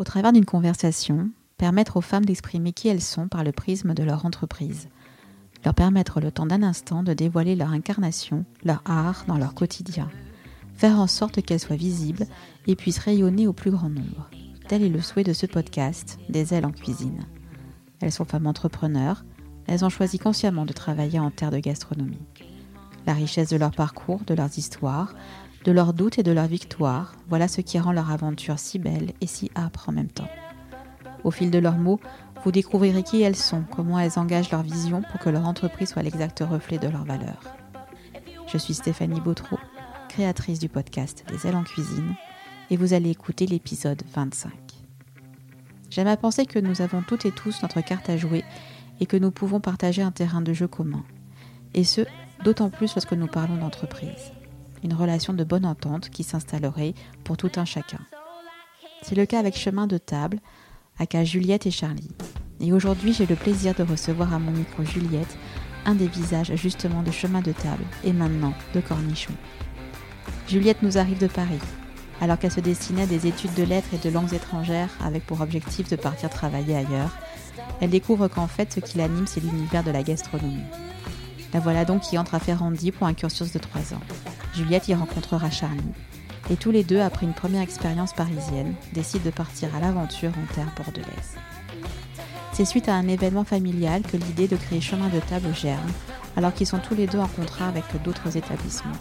Au travers d'une conversation, permettre aux femmes d'exprimer qui elles sont par le prisme de leur entreprise. Leur permettre le temps d'un instant de dévoiler leur incarnation, leur art dans leur quotidien. Faire en sorte qu'elles soient visibles et puissent rayonner au plus grand nombre. Tel est le souhait de ce podcast, Des ailes en cuisine. Elles sont femmes entrepreneurs, elles ont choisi consciemment de travailler en terre de gastronomie. La richesse de leur parcours, de leurs histoires, de leurs doutes et de leurs victoires, voilà ce qui rend leur aventure si belle et si âpre en même temps. Au fil de leurs mots, vous découvrirez qui elles sont, comment elles engagent leur vision pour que leur entreprise soit l'exact reflet de leurs valeurs. Je suis Stéphanie Bautreau, créatrice du podcast Des ailes en cuisine, et vous allez écouter l'épisode 25. J'aime à penser que nous avons toutes et tous notre carte à jouer et que nous pouvons partager un terrain de jeu commun. Et ce, d'autant plus lorsque nous parlons d'entreprise. Une relation de bonne entente qui s'installerait pour tout un chacun. C'est le cas avec Chemin de Table, aka Juliette et Charlie. Et aujourd'hui, j'ai le plaisir de recevoir à mon micro Juliette, un des visages justement de Chemin de Table et maintenant de Cornichon. Juliette nous arrive de Paris, alors qu'elle se destinait à des études de lettres et de langues étrangères avec pour objectif de partir travailler ailleurs. Elle découvre qu'en fait, ce qui l'anime, c'est l'univers de la gastronomie. La voilà donc qui entre à Ferrandi pour un cursus de 3 ans. Juliette y rencontrera Charlie, et tous les deux, après une première expérience parisienne, décident de partir à l'aventure en terre bordelaise. C'est suite à un événement familial que l'idée de créer Chemin de Table germe, alors qu'ils sont tous les deux en contrat avec d'autres établissements.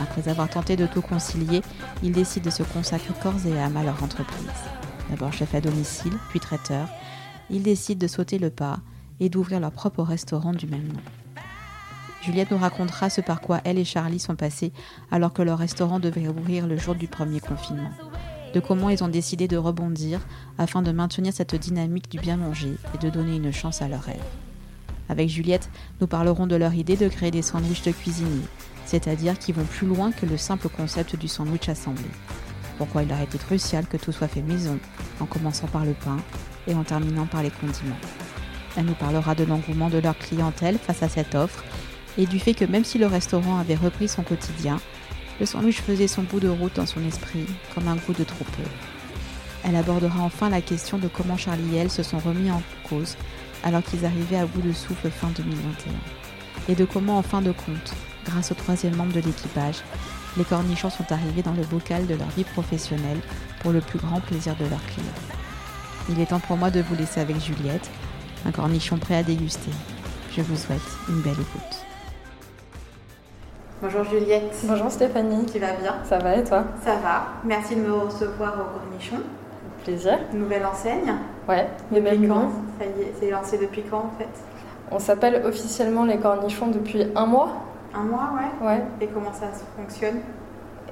Après avoir tenté de tout concilier, ils décident de se consacrer corps et âme à leur entreprise. D'abord chef à domicile, puis traiteur, ils décident de sauter le pas et d'ouvrir leur propre restaurant du même nom. Juliette nous racontera ce par quoi elle et Charlie sont passés alors que leur restaurant devait ouvrir le jour du premier confinement. De comment ils ont décidé de rebondir afin de maintenir cette dynamique du bien manger et de donner une chance à leur rêve. Avec Juliette, nous parlerons de leur idée de créer des sandwichs de cuisiniers, c'est-à-dire qui vont plus loin que le simple concept du sandwich assemblé. Pourquoi il leur été crucial que tout soit fait maison, en commençant par le pain et en terminant par les condiments. Elle nous parlera de l'engouement de leur clientèle face à cette offre et du fait que même si le restaurant avait repris son quotidien, le sandwich faisait son bout de route dans son esprit, comme un goût de trop peu. Elle abordera enfin la question de comment Charlie et elle se sont remis en cause alors qu'ils arrivaient à bout de souffle fin 2021. Et de comment, en fin de compte, grâce au troisième membre de l'équipage, les cornichons sont arrivés dans le bocal de leur vie professionnelle pour le plus grand plaisir de leurs clients. Il est temps pour moi de vous laisser avec Juliette, un cornichon prêt à déguster. Je vous souhaite une belle écoute. Bonjour Juliette. Bonjour Stéphanie. Tu vas bien? Ça va et toi? Ça va. Merci de me recevoir au Cornichon. Plaisir. Nouvelle enseigne. Ouais. Depuis quand? Ça y est, c'est lancé depuis quand en fait? On s'appelle officiellement les Cornichons depuis un mois. Un mois, ouais? Ouais. Et comment ça fonctionne?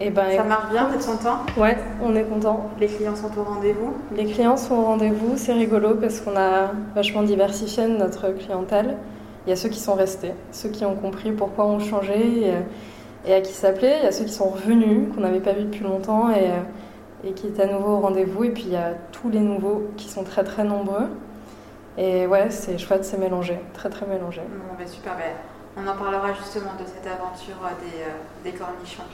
Et eh ben, ça marche bien, t'es content? Ouais, on est content. Les clients sont au rendez-vous? Les clients sont au rendez-vous, c'est rigolo parce qu'on a vachement diversifié notre clientèle. Il y a ceux qui sont restés, ceux qui ont compris pourquoi on changeait et, à qui s'appelait. Il y a ceux qui sont revenus, qu'on n'avait pas vu depuis longtemps et, et qui étaient à nouveau au rendez-vous. Et puis il y a tous les nouveaux qui sont très très nombreux. Et ouais, c'est chouette, c'est mélangé, très très mélangé. Bon, ben super, ben, on en parlera justement de cette aventure des, euh, des cornichons.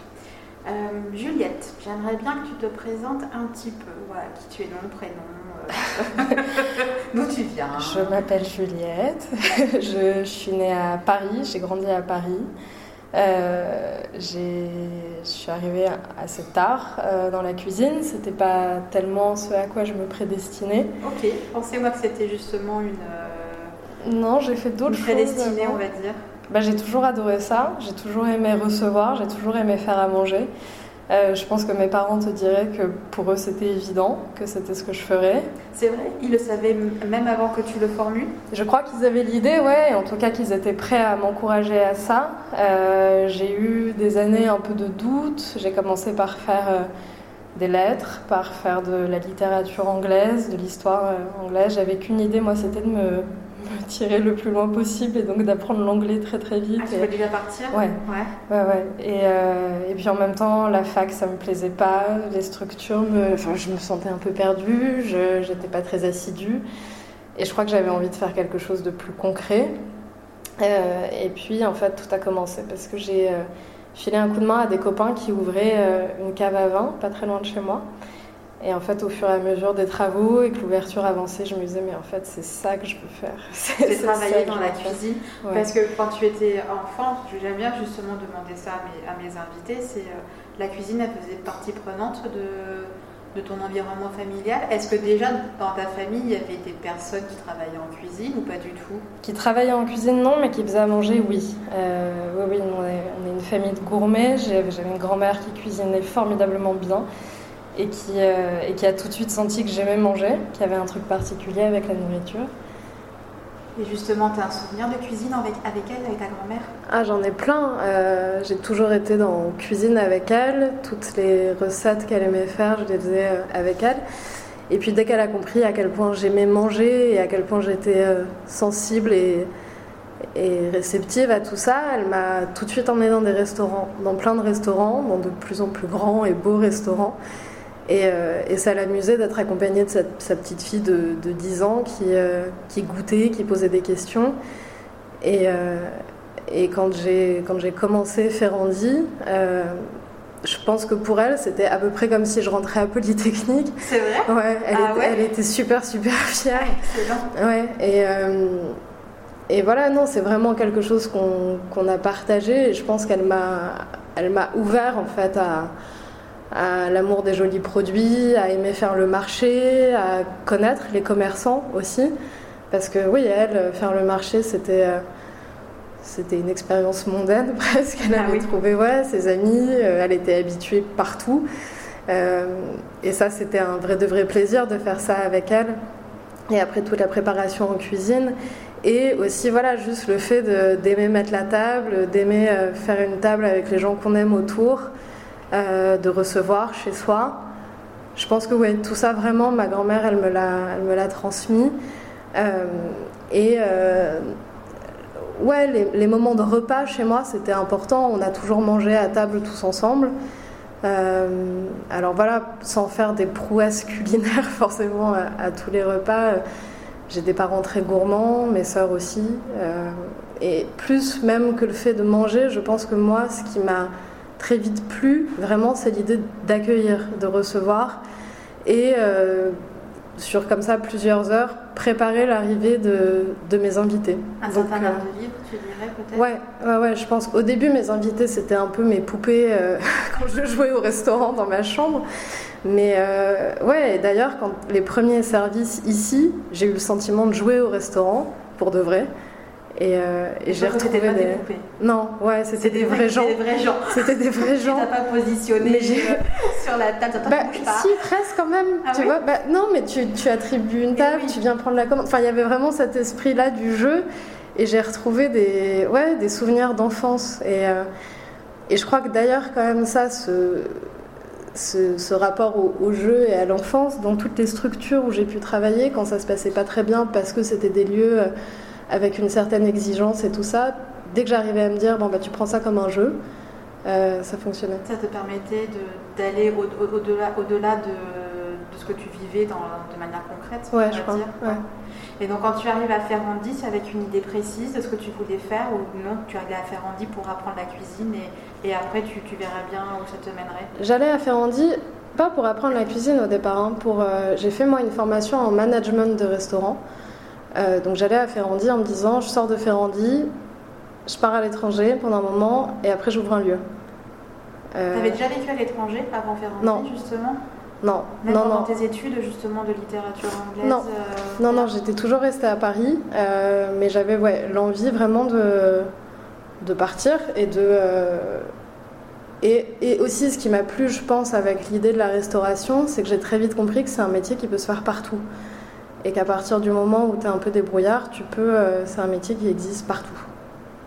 Euh, Juliette, j'aimerais bien que tu te présentes un petit peu, voilà, qui tu es, nom, prénom, D'où tu viens Je m'appelle Juliette, je, suis née à Paris, j'ai grandi à Paris. Euh, je suis arrivée assez tard euh, dans la cuisine, c'était pas tellement ce à quoi je me prédestinais. Ok, pensez-moi que c'était justement une. Euh, non, j'ai fait d'autres choses. Prédestinée, on va dire. Bah, j'ai toujours adoré ça, j'ai toujours aimé recevoir, j'ai toujours aimé faire à manger. Euh, je pense que mes parents te diraient que pour eux c'était évident, que c'était ce que je ferais. C'est vrai, ils le savaient même avant que tu le formules Je crois qu'ils avaient l'idée, ouais, en tout cas qu'ils étaient prêts à m'encourager à ça. Euh, j'ai eu des années un peu de doute, j'ai commencé par faire euh, des lettres, par faire de la littérature anglaise, de l'histoire anglaise. J'avais qu'une idée, moi, c'était de me me tirer le plus loin possible et donc d'apprendre l'anglais très très vite. Ah, tu et... déjà partir? Ouais. Ouais, ouais. ouais. Et, euh, et, puis en même temps, la fac, ça me plaisait pas. Les structures, me... enfin, je me sentais un peu perdue. Je n'étais pas très assidue. Et je crois que j'avais envie de faire quelque chose de plus concret. Euh, et puis en fait, tout a commencé parce que j'ai euh, filé un coup de main à des copains qui ouvraient euh, une cave à vin pas très loin de chez moi. Et en fait, au fur et à mesure des travaux et que l'ouverture avançait, je me disais, mais en fait, c'est ça que je veux faire. C'est travailler dans la cuisine. Parce que quand tu étais enfant, j'aime bien justement demander ça à mes, invités, c'est euh, la cuisine, elle faisait partie prenante de, de ton environnement familial. Est-ce que déjà dans ta famille, il y avait des personnes qui travaillaient en cuisine ou pas du tout? Qui travaillaient en cuisine, non, mais qui faisaient à manger, oui. Euh, oui, oui, on est, on est, une famille de gourmets. J'avais une grand-mère qui cuisinait formidablement bien et qui, euh, et qui a tout de suite senti que j'aimais manger, qu'il y avait un truc particulier avec la nourriture. Et justement, tu as un souvenir de cuisine avec, avec elle, avec ta grand-mère? Ah, j'en ai plein. Euh, j'ai toujours été dans cuisine avec elle. Toutes les recettes qu'elle aimait faire, je les faisais euh, avec elle. Et puis dès qu'elle a compris à quel point j'aimais manger et à quel point j'étais sensible et, et réceptive à tout ça, elle m'a tout de suite emmenée dans des restaurants, dans plein de restaurants, dans de plus en plus grands et beaux restaurants. Euh, et, ça l'amusait d'être accompagnée de sa, petite fille de, 10 ans qui, euh, qui, goûtait, qui posait des questions. Et, euh, et quand j'ai commencé Ferrandi, je pense que pour elle, c'était à peu près comme si je rentrais à Polytechnique. C'est vrai? Ouais elle, ah était, elle, était, super, super fière. Excellent. Ouais, et, et voilà, non, c'est vraiment quelque chose qu'on a partagé. Et je pense qu'elle m'a ouvert, en fait, à à l'amour des jolis produits, à aimer faire le marché, à connaître les commerçants aussi. Parce que oui, elle, faire le marché, c'était euh, c'était une expérience mondaine presque. Elle ah avait trouvé ouais, ses amis, euh, elle était habituée partout. Euh, et ça, c'était un vrai de vrai plaisir de faire ça avec elle. Et après toute la préparation en cuisine. Et aussi, voilà, juste le fait d'aimer mettre la table, d'aimer faire une table avec les gens qu'on aime autour. Euh, de recevoir chez soi. Je pense que tout ça vraiment, ma grand-mère, elle me l'a, transmis. Euh, et euh, ouais, les, moments de repas chez moi, c'était important. On a toujours mangé à table tous ensemble. alors voilà, sans faire des prouesses culinaires forcément à, tous les repas. J'ai des parents très gourmands, mes sœurs aussi. et plus même que le fait de manger, je pense que moi, ce qui m'a très vite plus, vraiment, c'est l'idée d'accueillir, de recevoir. Et euh, sur comme ça plusieurs heures, préparer l'arrivée de, de, mes invités. Un certain nombre de livres, tu dirais peut-être? Ouais, ouais, ouais, je pense. Au début, mes invités, c'était un peu mes poupées euh, quand je jouais au restaurant dans ma chambre. Mais euh, ouais, d'ailleurs, quand les premiers services ici, j'ai eu le sentiment de jouer au restaurant, pour de vrai. Et, euh, et j'ai retrouvé des... des... Non, ouais, c'était des, vrais gens. Des vrais gens. C'était des vrais gens. Tu pas positionné euh, sur la table. Bah, si, presque quand même. Ah tu vois bah, Non, mais tu, tu attribues une table, tu viens prendre la commande. Enfin, il y avait vraiment cet esprit-là du jeu. Et j'ai retrouvé des, ouais, des souvenirs d'enfance. Et, euh, et je crois que d'ailleurs, quand même, ça, ce, ce, ce rapport au, au, jeu et à l'enfance, dans toutes les structures où j'ai pu travailler, quand ça se passait pas très bien parce que c'était des lieux avec une certaine exigence et tout ça, dès que j'arrivais à me dire, bon, bah, tu prends ça comme un jeu, euh, ça fonctionnait. Ça te permettait d'aller au-delà au -delà de, de, ce que tu vivais dans, de manière concrète Ouais, je crois. Ouais. Et donc, quand tu arrives à Ferrandi, c'est avec une idée précise de ce que tu voulais faire ou non Tu arrives à Ferrandi pour apprendre la cuisine et, et après tu, tu, verrais bien où ça te mènerait J'allais à Ferrandi, pas pour apprendre la cuisine au départ. Hein, pour, euh, J'ai fait moi une formation en management de restaurant. Euh, donc j'allais à Ferrandi en me disant je sors de Ferrandi, je pars à l'étranger pendant un moment et après j'ouvre un lieu. Euh... T'avais déjà vécu à l'étranger avant Ferrandi non. justement? Non. Même non, pendant non. tes études justement de littérature anglaise Non, euh... non, non j'étais toujours restée à Paris, euh, mais j'avais ouais, l'envie vraiment de, de partir et de... Et, et, aussi, ce qui m'a plu, je pense, avec l'idée de la restauration, c'est que j'ai très vite compris que c'est un métier qui peut se faire partout et qu'à partir du moment où tu es un peu débrouillard, tu peux, euh, c'est un métier qui existe partout.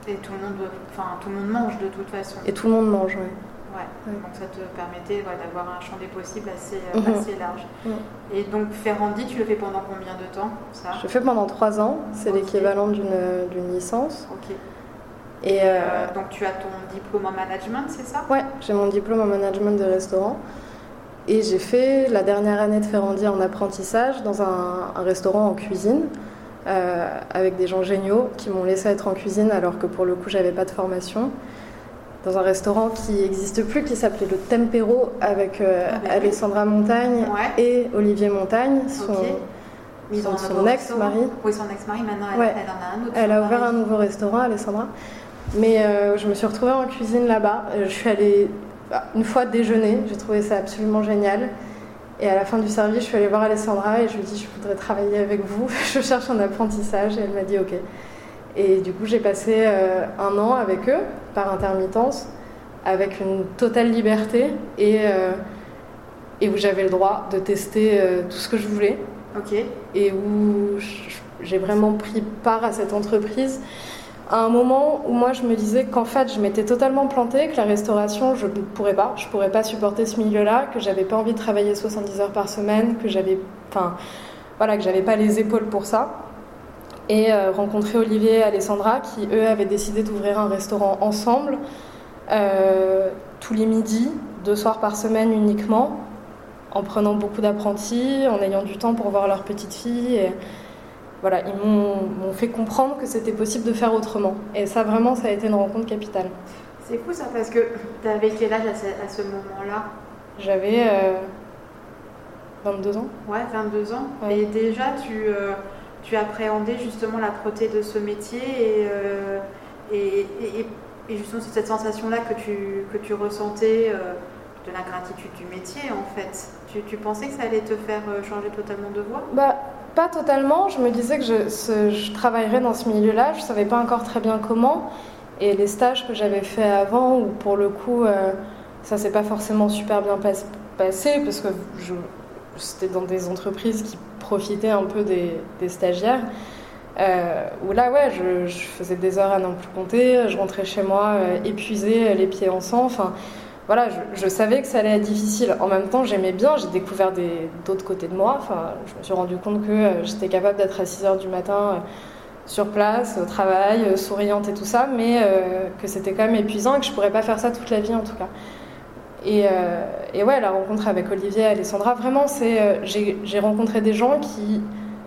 Et tout le monde, enfin tout le monde mange de toute façon. Et tout le monde mange, oui. Ouais. Donc ça te permettait d'avoir un champ des possibles assez, euh, mhm. assez large. Et donc Ferrandi, tu le fais pendant combien de temps ça? Je le fais pendant trois ans. C'est okay. l'équivalent d'une licence. Ok. Et, euh, donc tu as ton diplôme en management, c'est ça? Ouais, j'ai mon diplôme en management de restaurant. Et j'ai fait la dernière année de Ferrandi en apprentissage dans un, un restaurant en cuisine euh, avec des gens géniaux qui m'ont laissé être en cuisine alors que pour le coup j'avais pas de formation. dans un restaurant qui n'existe plus, qui s'appelait le Tempero, avec euh, ah, Alessandra Montagne et Olivier Montagne, son, son, ex-mari. Oui, son ex-mari, maintenant elle, en a un autre. Elle a ouvert un nouveau restaurant, Alessandra. Mais euh, je me suis retrouvée en cuisine là-bas. Je suis allée une fois déjeuner, j'ai trouvé ça absolument génial. Et à la fin du service, je suis allée voir Alessandra et je lui ai dit Je voudrais travailler avec vous, je cherche un apprentissage. Et elle m'a dit Ok. Et du coup, j'ai passé euh, un an avec eux, par intermittence, avec une totale liberté et, euh, et où j'avais le droit de tester euh, tout ce que je voulais. Ok. Et où j'ai vraiment pris part à cette entreprise à un moment où moi je me disais qu'en fait je m'étais totalement plantée, que la restauration je ne pourrais pas, je pourrais pas supporter ce milieu-là, que j'avais pas envie de travailler 70 heures par semaine, que j'avais, enfin voilà, que j'avais pas les épaules pour ça et euh, rencontrer Olivier et Alessandra qui, eux, avaient décidé d'ouvrir un restaurant ensemble euh, tous les midis, deux soirs par semaine uniquement, en prenant beaucoup d'apprentis, en ayant du temps pour voir leur petite fille. Et, voilà, ils m'ont fait comprendre que c'était possible de faire autrement. Et ça, vraiment, ça a été une rencontre capitale. C'est fou ça, parce que tu avais quel âge à ce, moment-là? J'avais 22 euh, ans. Ouais, 22 ans. Et déjà, tu tu appréhendais justement la proté de ce métier euh, et, et, et, justement cette sensation-là que tu, que tu ressentais euh, de la gratitude du métier en fait. Tu, tu, pensais que ça allait te faire euh, changer totalement de voie? Bah, Pas totalement. Je me disais que je, travaillerais dans ce milieu-là. Je ne savais pas encore très bien comment. Et les stages que j'avais fait avant, où pour le coup, ça s'est pas forcément super bien passé parce que c'était dans des entreprises qui profiter un peu des, stagiaires. Euh, où là, ouais, je, faisais des heures à n'en plus compter, je rentrais chez moi euh, épuisée, les pieds en sang. Enfin, voilà, je, savais que ça allait être difficile. En même temps, j'aimais bien, j'ai découvert d'autres côtés de moi. Enfin, je me suis rendu compte que euh, j'étais capable d'être à 6 heures du matin sur place, au travail, souriante et tout ça, mais que c'était quand même épuisant et que je pourrais pas faire ça toute la vie en tout cas. Euh, et, ouais, la rencontre avec Olivier et Alessandra, vraiment, c'est euh, j'ai rencontré des gens qui,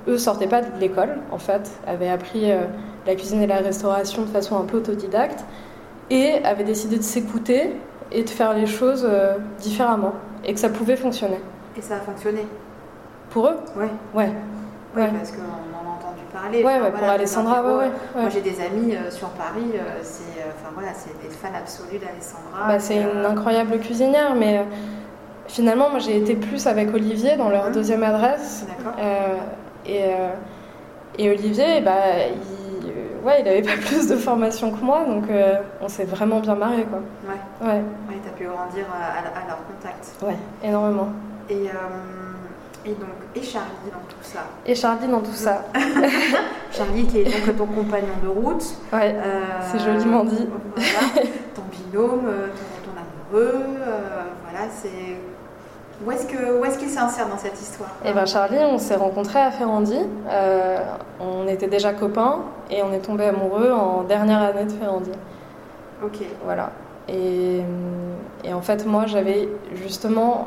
eux, sortaient pas de l'école, en fait, avaient appris euh, la cuisine et la restauration de façon un peu autodidacte et avaient décidé de s'écouter et de faire les choses différemment et que ça pouvait fonctionner. Et ça a fonctionné Pour eux? Oui. Ouais. Oui, parce qu'on en a entendu parler. Ouais, pour Alessandra, ouais, Moi, j'ai des amis euh, sur Paris, euh, c'est euh, enfin, voilà, des fans absolus d'Alessandra. Bah, c'est une incroyable cuisinière, mais finalement, moi, j'ai été plus avec Olivier dans leur mmh. deuxième adresse. D'accord. et, et Olivier, bah, il, ouais, il avait pas plus de formation que moi, donc on s'est vraiment bien marré, quoi. Ouais. Ouais. Ouais, t'as pu grandir à, à, leur contact. Ouais, énormément. Et et donc, et Charlie dans tout ça. Et Charlie dans tout ça. Charlie qui est donc ton compagnon de route. Ouais, euh, c'est joliment dit. Voilà, ton binôme, euh, ton, amoureux, euh, voilà, c'est... Où est-ce, que, où est-ce qu'il s'insère dans cette histoire Eh bien Charlie, on s'est rencontrés à Ferrandi. on était déjà copains et on est tombés amoureux en dernière année de Ferrandi. Ok. Voilà. Et, et en fait, moi, j'avais justement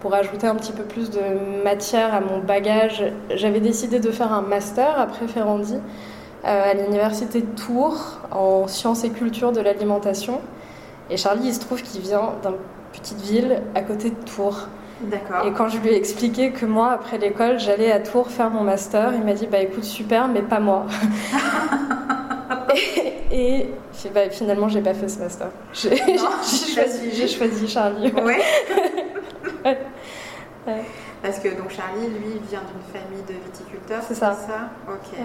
pour ajouter un petit peu plus de matière à mon bagage, j'avais décidé de faire un master après Ferrandi euh, à l'université de Tours en sciences et culture de l'alimentation. Et Charlie, il se trouve qu'il vient d'une petite ville à côté de Tours. D'accord. Et quand je lui ai expliqué que moi, après l'école, j'allais à Tours faire mon master, il m'a dit Bah écoute, super, mais pas moi. et, et bah, finalement, j'ai pas fait ce master. J'ai choisi, choisi, Charlie. Oui. Parce que donc Charlie, lui, vient d'une famille de viticulteurs. C'est ça. ça? Ok.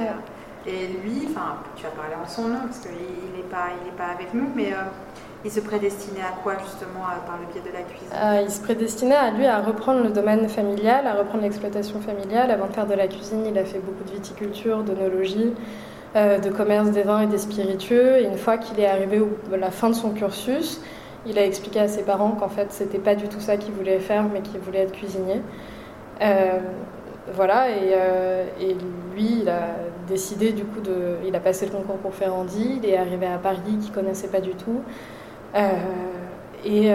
Et lui, enfin, tu vas parler en son nom parce qu'il n'est pas, il est pas avec nous, mais euh, il se prédestinait à quoi justement par le biais de la cuisine euh, Il se prédestinait à lui à reprendre le domaine familial, à reprendre l'exploitation familiale. Avant de faire de la cuisine, il a fait beaucoup de viticulture, d'onologie. Euh, de commerce des vins et des spiritueux. Et une fois qu'il est arrivé à la fin de son cursus, il a expliqué à ses parents qu'en fait, c'était pas du tout ça qu'il voulait faire, mais qu'il voulait être cuisinier. Euh, voilà, et, et, lui, il a décidé du coup de. Il a passé le concours pour Ferrandi, il est arrivé à Paris, qu'il connaissait pas du tout. Euh, et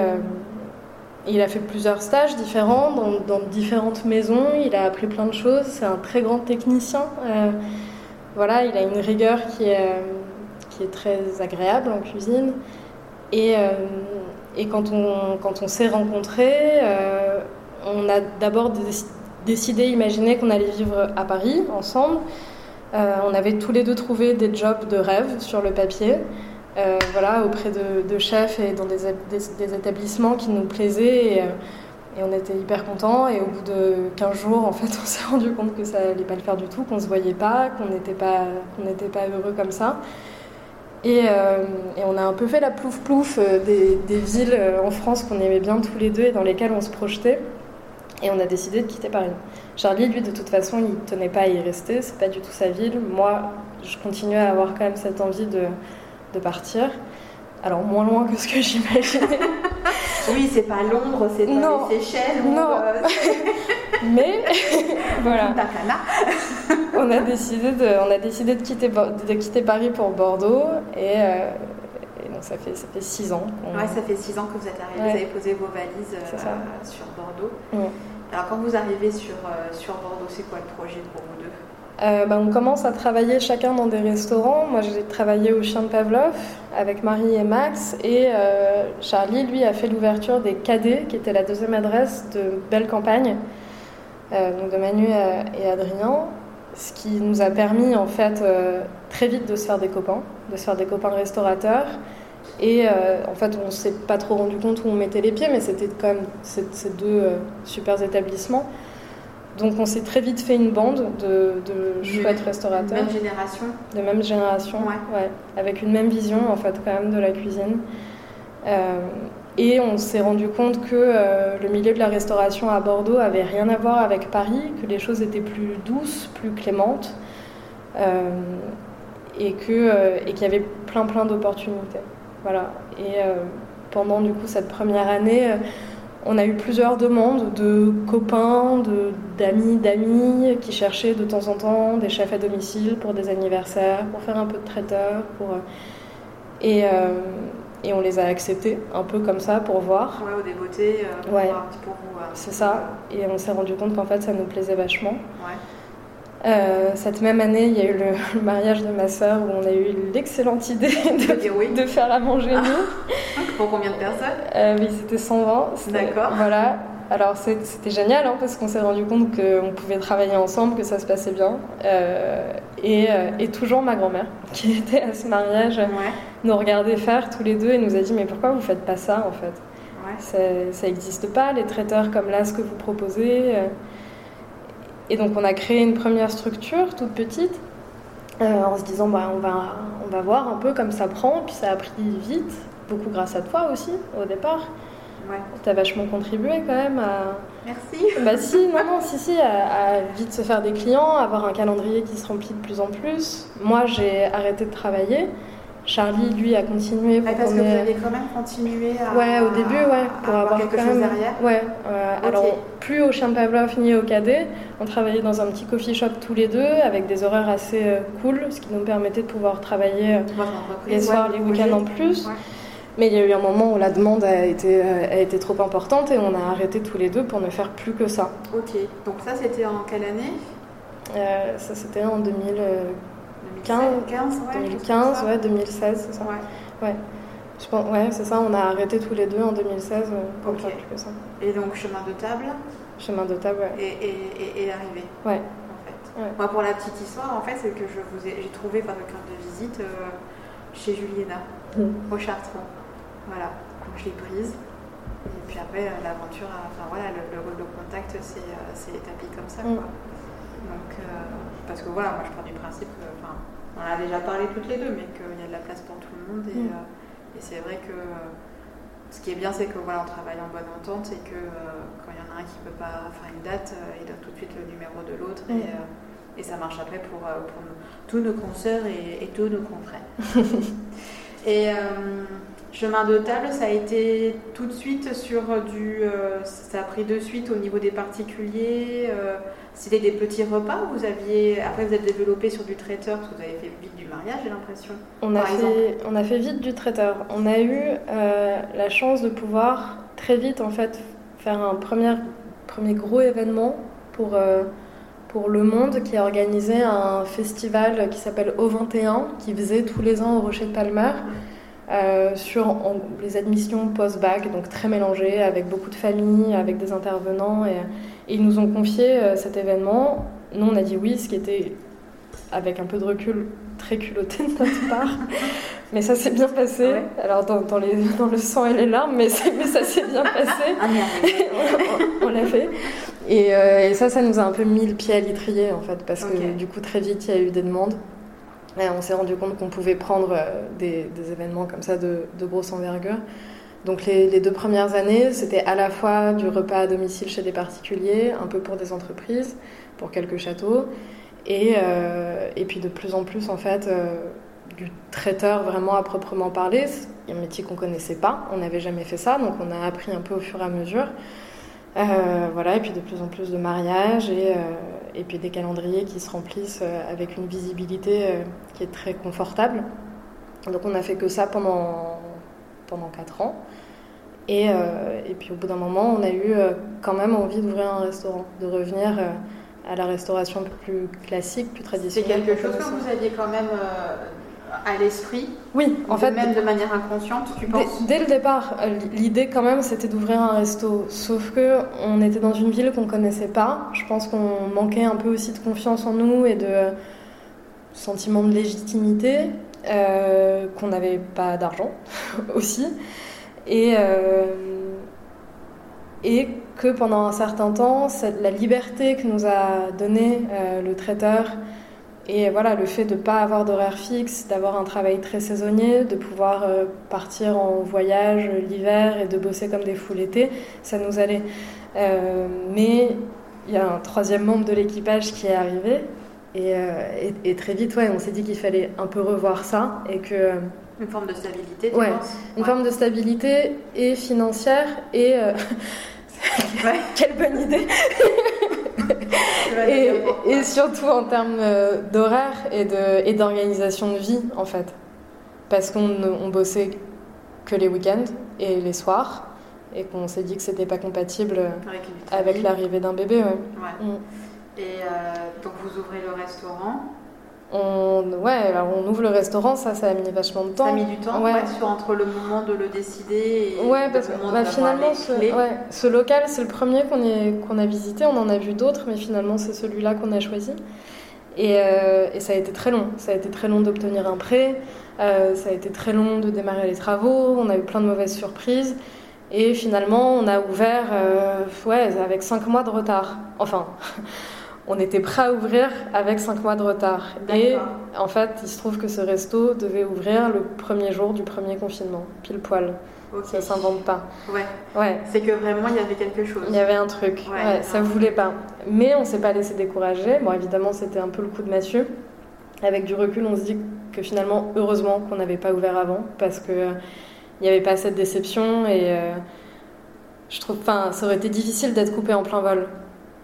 il a fait plusieurs stages différents dans, différentes maisons, il a appris plein de choses, c'est un très grand technicien. voilà, il a une rigueur qui est, très agréable en cuisine. Et, quand on s'est rencontrés, on a d'abord décidé, imaginé qu'on allait vivre à Paris ensemble. on avait tous les deux trouvé des jobs de rêve sur le papier. Voilà, auprès de, chefs et dans des, établissements qui nous plaisaient. Et, et on était hyper contents. Et au bout de 15 jours, en fait, on s'est rendu compte que ça allait pas le faire du tout, qu'on se voyait pas, qu'on n'était pas, qu'on pas heureux comme ça. Et, euh, et, on a un peu fait la plouf-plouf euh, des, des, villes euh, en France qu'on aimait bien tous les deux et dans lesquelles on se projetait. Et on a décidé de quitter Paris. Charlie, lui, de toute façon, il tenait pas à y rester. C'est pas du tout sa ville. Moi, je continuais à avoir quand même cette envie de, de partir. Alors, moins loin que ce que j'imaginais. Oui, c'est pas Londres, c'est les Seychelles. Non. Euh, Mais voilà. on a décidé de, on a décidé de quitter, de quitter Paris pour Bordeaux et, euh, donc ça fait ça fait six ans. Ouais, ça fait six ans que vous êtes arrivés, vous avez posé vos valises euh, sur Bordeaux. Alors quand vous arrivez sur sur Bordeaux, c'est quoi le projet pour vous deux? Euh, bah, on commence à travailler chacun dans des restaurants. Moi, j'ai travaillé au Chien de Pavlov avec Marie et Max. Et euh, Charlie, lui, a fait l'ouverture des Cadets, qui était la deuxième adresse de Belle Campagne, euh, donc de Manu et Adrien. Ce qui nous a permis, en fait, très vite de se faire des copains, de se faire des copains restaurateurs. Et en fait, on s'est pas trop rendu compte où on mettait les pieds, mais c'était quand même ces, deux super établissements. Donc on s'est très vite fait une bande de, de chouettes restaurateurs. De même génération De même génération, ouais. Avec une même vision en fait quand même de la cuisine. Euh, et on s'est rendu compte que euh, le milieu de la restauration à Bordeaux avait rien à voir avec Paris, que les choses étaient plus douces, plus clémentes, euh, et qu'il y avait plein plein d'opportunités. Voilà. Et pendant du coup cette première année on a eu plusieurs demandes de copains, d'amis, d'amis qui cherchaient de temps en temps des chefs à domicile pour des anniversaires, pour faire un peu de traiteur. Pour... Euh, et, euh, et on les a acceptés un peu comme ça pour voir. Ouais, au débeauté, euh, ouais. pour vous. C'est ça. Et on s'est rendu compte qu'en fait ça nous plaisait vachement. Ouais. Euh, cette même année, il y a eu le, mariage de ma sœur où on a eu l'excellente idée de, de, faire à manger ah. nous. Pour combien de personnes euh, Oui, c'était 120. D'accord. Voilà. Alors c'était génial hein, parce qu'on s'est rendu compte qu'on pouvait travailler ensemble, que ça se passait bien. Euh, et, et, toujours ma grand-mère, qui était à ce mariage, nous regardait faire tous les deux et nous a dit Mais pourquoi vous faites pas ça en fait? Ça n'existe pas, les traiteurs comme là, ce que vous proposez. Et donc on a créé une première structure toute petite euh, en se disant bah, on, va, on va voir un peu comme ça prend. Puis ça a pris vite, beaucoup grâce à toi aussi au départ. Ouais. Tu as vachement contribué quand même à. Merci. Bah si, non, non, si, si, à, à, vite se faire des clients, avoir un calendrier qui se remplit de plus en plus. Moi, j'ai arrêté de travailler. Charlie, lui, a continué. Pour parce que vous avez quand même continué à. Ouais, au début, ouais. Pour avoir, quelque chose derrière. Ouais. Euh, alors, plus au Chien Pavlov ni au Cadet. On travaillait dans un petit coffee shop tous les deux, avec des horaires assez euh, cool, ce qui nous permettait de pouvoir travailler euh, les soirs, les week-ends en plus. Mais il y a eu un moment où la demande a été, a été trop importante et on a arrêté tous les deux pour ne faire plus que ça. Ok. Donc, ça, c'était en quelle année? Ça, c'était en 2000. 2015, 2015, ouais, 2016, c'est ça. Ouais. Je pense, ouais, c'est ça, on a arrêté tous les deux en 2016 euh, pour faire plus que ça. Et donc, chemin de table Chemin de table, ouais. Et, et, et, arrivé Ouais. En fait. Moi, pour la petite histoire, en fait, c'est que je vous ai, j'ai trouvé votre carte de visite euh, chez Juliena, mm. au Chartreux. Voilà. Donc, je l'ai prise. Et puis après, euh, l'aventure, enfin voilà, le, le, contact s'est établi comme ça, mm. quoi. Donc, parce que voilà, moi je pars du principe que, on a déjà parlé toutes les deux, mais qu'il y a de la place pour tout le monde. Et, mm. euh, et c'est vrai que euh, ce qui est bien, c'est que voilà, on travaille en bonne entente et que euh, quand il y en a un qui ne peut pas faire une date, il donne tout de suite le numéro de l'autre. Et, mm. et, ça marche après pour, pour tous nos consoeurs et, et tous nos confrères. et chemin de table, ça a été tout de suite sur du. ça a pris de suite au niveau des particuliers. C'était des petits repas vous aviez. Après, vous êtes développé sur du traiteur parce que vous avez fait vite du mariage, j'ai l'impression. On, a fait, on a fait vite du traiteur. On a eu euh, la chance de pouvoir très vite en fait faire un premier, premier gros événement pour, euh, pour Le Monde qui a organisé un festival qui s'appelle O21 qui faisait tous les ans au Rocher de Palmer. Sur les admissions post-bac, donc très mélangées, avec beaucoup de familles, avec des intervenants. Et, et ils nous ont confié cet événement. Nous, on a dit oui, ce qui était, avec un peu de recul, très culotté de notre part. mais ça s'est bien passé. Alors, dans, dans, les, dans, le sang et les larmes, mais, mais ça s'est bien passé. Ah, on, on l'a fait. Et, euh, et, ça, ça nous a un peu mis le pied à l'étrier, en fait, parce que du coup, très vite, il y a eu des demandes. On s'est rendu compte qu'on pouvait prendre euh, des, événements comme ça de, grosse envergure. Donc les, deux premières années, c'était à la fois du repas à domicile chez des particuliers, un peu pour des entreprises, pour quelques châteaux, et, euh, et puis de plus en plus, en fait, euh, du traiteur vraiment à proprement parler. C'est un métier qu'on connaissait pas, on n'avait jamais fait ça, donc on a appris un peu au fur et à mesure. Voilà, et puis de plus en plus de mariages et, et puis des calendriers qui se remplissent euh, avec une visibilité euh, qui est très confortable. Donc on a fait que ça pendant, pendant 4 ans. Et, euh, et puis au bout d'un moment, on a eu quand même envie d'ouvrir un restaurant, de revenir à la restauration plus classique, plus traditionnelle. C'est quelque chose que vous aviez quand même à l'esprit Oui, en fait. Même de manière inconsciente, tu penses dès, le départ, l'idée quand même c'était d'ouvrir un resto. Sauf que on était dans une ville qu'on connaissait pas. Je pense qu'on manquait un peu aussi de confiance en nous et de sentiment de légitimité, euh, qu'on n'avait pas d'argent aussi. Et, euh, et que pendant un certain temps, la liberté que nous a donnée euh, le traiteur, et voilà, le fait de ne pas avoir d'horaire fixe, d'avoir un travail très saisonnier, de pouvoir euh, partir en voyage l'hiver et de bosser comme des fous l'été, ça nous allait. Euh, mais il y a un troisième membre de l'équipage qui est arrivé. Et, euh, et, et très vite, ouais, on s'est dit qu'il fallait un peu revoir ça. Et que, une forme de stabilité, tu ouais, penses? Une ouais. forme de stabilité et financière. Et quelle bonne idée et, et, surtout en termes euh, d'horaire et d'organisation de, de, vie, en fait. Parce qu'on on bossait que les week-ends et les soirs, et qu'on s'est dit que c'était pas compatible avec, avec l'arrivée d'un bébé. Ouais. Mm. Et euh, donc vous ouvrez le restaurant on, ouais, alors on ouvre le restaurant, ça, ça a mis vachement de temps. Ça a mis du temps, ouais. ouais sur, entre le moment de le décider et ouais, parce que bah, finalement, ce, ouais, ce, local, c'est le premier qu'on a visité. On en a vu d'autres, mais finalement, c'est celui-là qu'on a choisi. Et, euh, et, ça a été très long. Ça a été très long d'obtenir un prêt. Euh, ça a été très long de démarrer les travaux. On a eu plein de mauvaises surprises. Et finalement, on a ouvert euh, ouais, avec 5 mois de retard. Enfin. on était prêt à ouvrir avec 5 mois de retard. Et en fait, il se trouve que ce resto devait ouvrir le premier jour du premier confinement, pile poil. Okay. Ça s'invente pas. Ouais. ouais. C'est que vraiment, il y avait quelque chose. Il y avait un truc. Ouais, ouais ça voulait pas. Mais on s'est pas laissé décourager. Bon, évidemment, c'était un peu le coup de massue. Avec du recul, on se dit que finalement, heureusement qu'on n'avait pas ouvert avant, parce que il euh, n'y avait pas cette déception et euh, je trouve, enfin, ça aurait été difficile d'être coupé en plein vol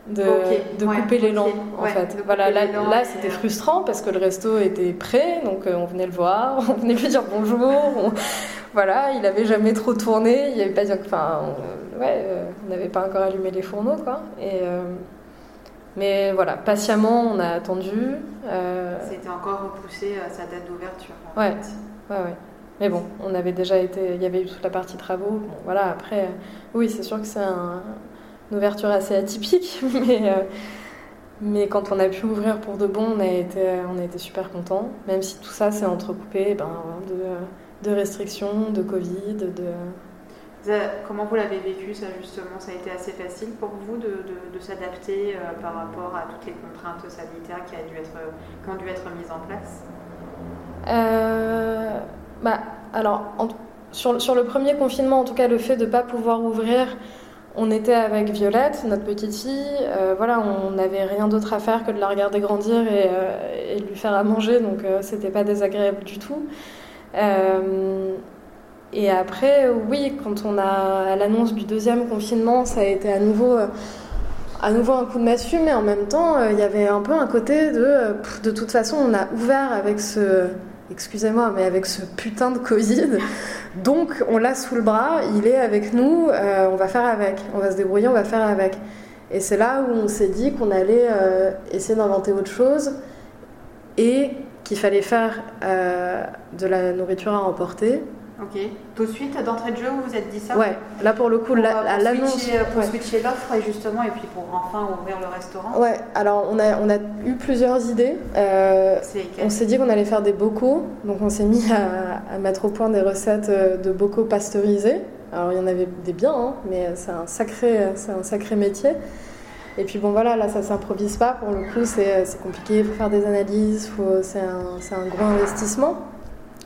de, okay. de ouais, couper l'élan okay. en ouais, fait. Voilà, là, là c'était frustrant parce que le resto était prêt, donc euh, on venait le voir, on venait lui dire bonjour. On... voilà, il avait jamais trop tourné, il y avait pas enfin, on... ouais, euh, on n'avait pas encore allumé les fourneaux quoi. Et euh... mais voilà, patiemment on a attendu. Euh, C'était encore repoussé à sa date d'ouverture. Ouais, fait. ouais, ouais. Mais bon, on avait déjà été, il y avait eu toute la partie travaux. Bon, voilà, après, oui, c'est sûr que c'est un une ouverture assez atypique, mais, euh, mais quand on a pu ouvrir pour de bon, on a été, on a été super contents, même si tout ça s'est entrecoupé ben, de, de, restrictions, de Covid, de... Comment vous l'avez vécu ça justement? Ça a été assez facile pour vous de, de, de s'adapter euh, par rapport à toutes les contraintes sanitaires qui, a dû être, qui ont dû être mises en place? Euh, bah, Alors, en, sur, sur le premier confinement, en tout cas, le fait de ne pas pouvoir ouvrir, on était avec Violette, notre petite fille. Euh, voilà, on n'avait rien d'autre à faire que de la regarder grandir et, euh, lui faire à manger, donc euh, c'était pas désagréable du tout. Et après, oui, quand on a l'annonce du deuxième confinement, ça a été à nouveau, à nouveau un coup de massue, mais en même temps, il y avait un peu un côté de, de toute façon, on a ouvert avec ce excusez-moi, mais avec ce putain de Covid. Donc, on l'a sous le bras, il est avec nous, euh, on va faire avec, on va se débrouiller, on va faire avec. Et c'est là où on s'est dit qu'on allait euh, essayer d'inventer autre chose et qu'il fallait faire euh, de la nourriture à emporter Ok. Tout de suite, d'entrée de jeu, vous vous êtes dit ça Ouais, là pour le coup, l'annonce. Pour, switcher, l'offre et justement, et puis pour enfin ouvrir le restaurant Ouais, alors on a, on a eu plusieurs idées. Euh, on s'est dit qu'on allait faire des bocaux, donc on s'est mis à, mettre au point des recettes euh, de bocaux pasteurisés. Alors il y en avait des biens, hein, mais c'est un, sacré, un sacré métier. Et puis bon voilà, là ça s'improvise pas, pour le coup c'est compliqué, il faut faire des analyses, c'est un, un gros investissement.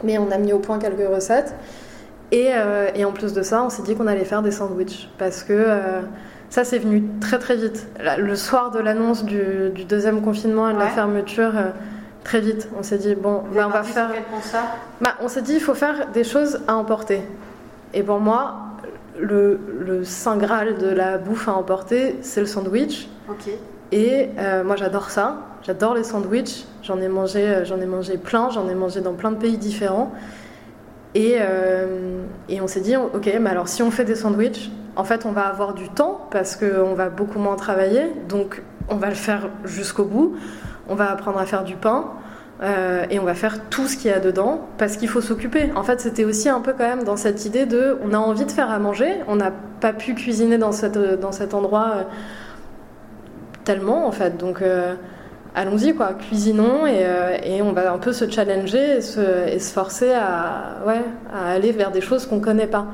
Mais on a mis au point quelques recettes. Et, euh, et en plus de ça, on s'est dit qu'on allait faire des sandwichs. Parce que euh, ça, c'est venu très très vite. Le soir de l'annonce du, du, deuxième confinement et de la fermeture, euh, très vite, on s'est dit, bon, ben, on va faire. Bah, on s'est dit, il faut faire des choses à emporter. Et pour moi, le, le saint graal de la bouffe à emporter, c'est le sandwich. Ok. Et moi, j'adore ça. J'adore les sandwichs. J'en ai mangé, euh, j'en ai mangé plein. J'en ai mangé dans plein de pays différents. Et, euh, et on s'est dit, ok, mais alors si on fait des sandwichs, en fait, on va avoir du temps parce qu'on va beaucoup moins travailler. Donc, on va le faire jusqu'au bout. On va apprendre à faire du pain. Euh, et on va faire tout ce qu'il y a dedans parce qu'il faut s'occuper. En fait, c'était aussi un peu quand même dans cette idée de on a envie de faire à manger, on n'a pas pu cuisiner dans, cette, dans cet endroit tellement en fait. Donc, allons-y, quoi, cuisinons euh, et, on va un peu se challenger et se, forcer à, ouais, à aller vers des choses qu'on connaît pas.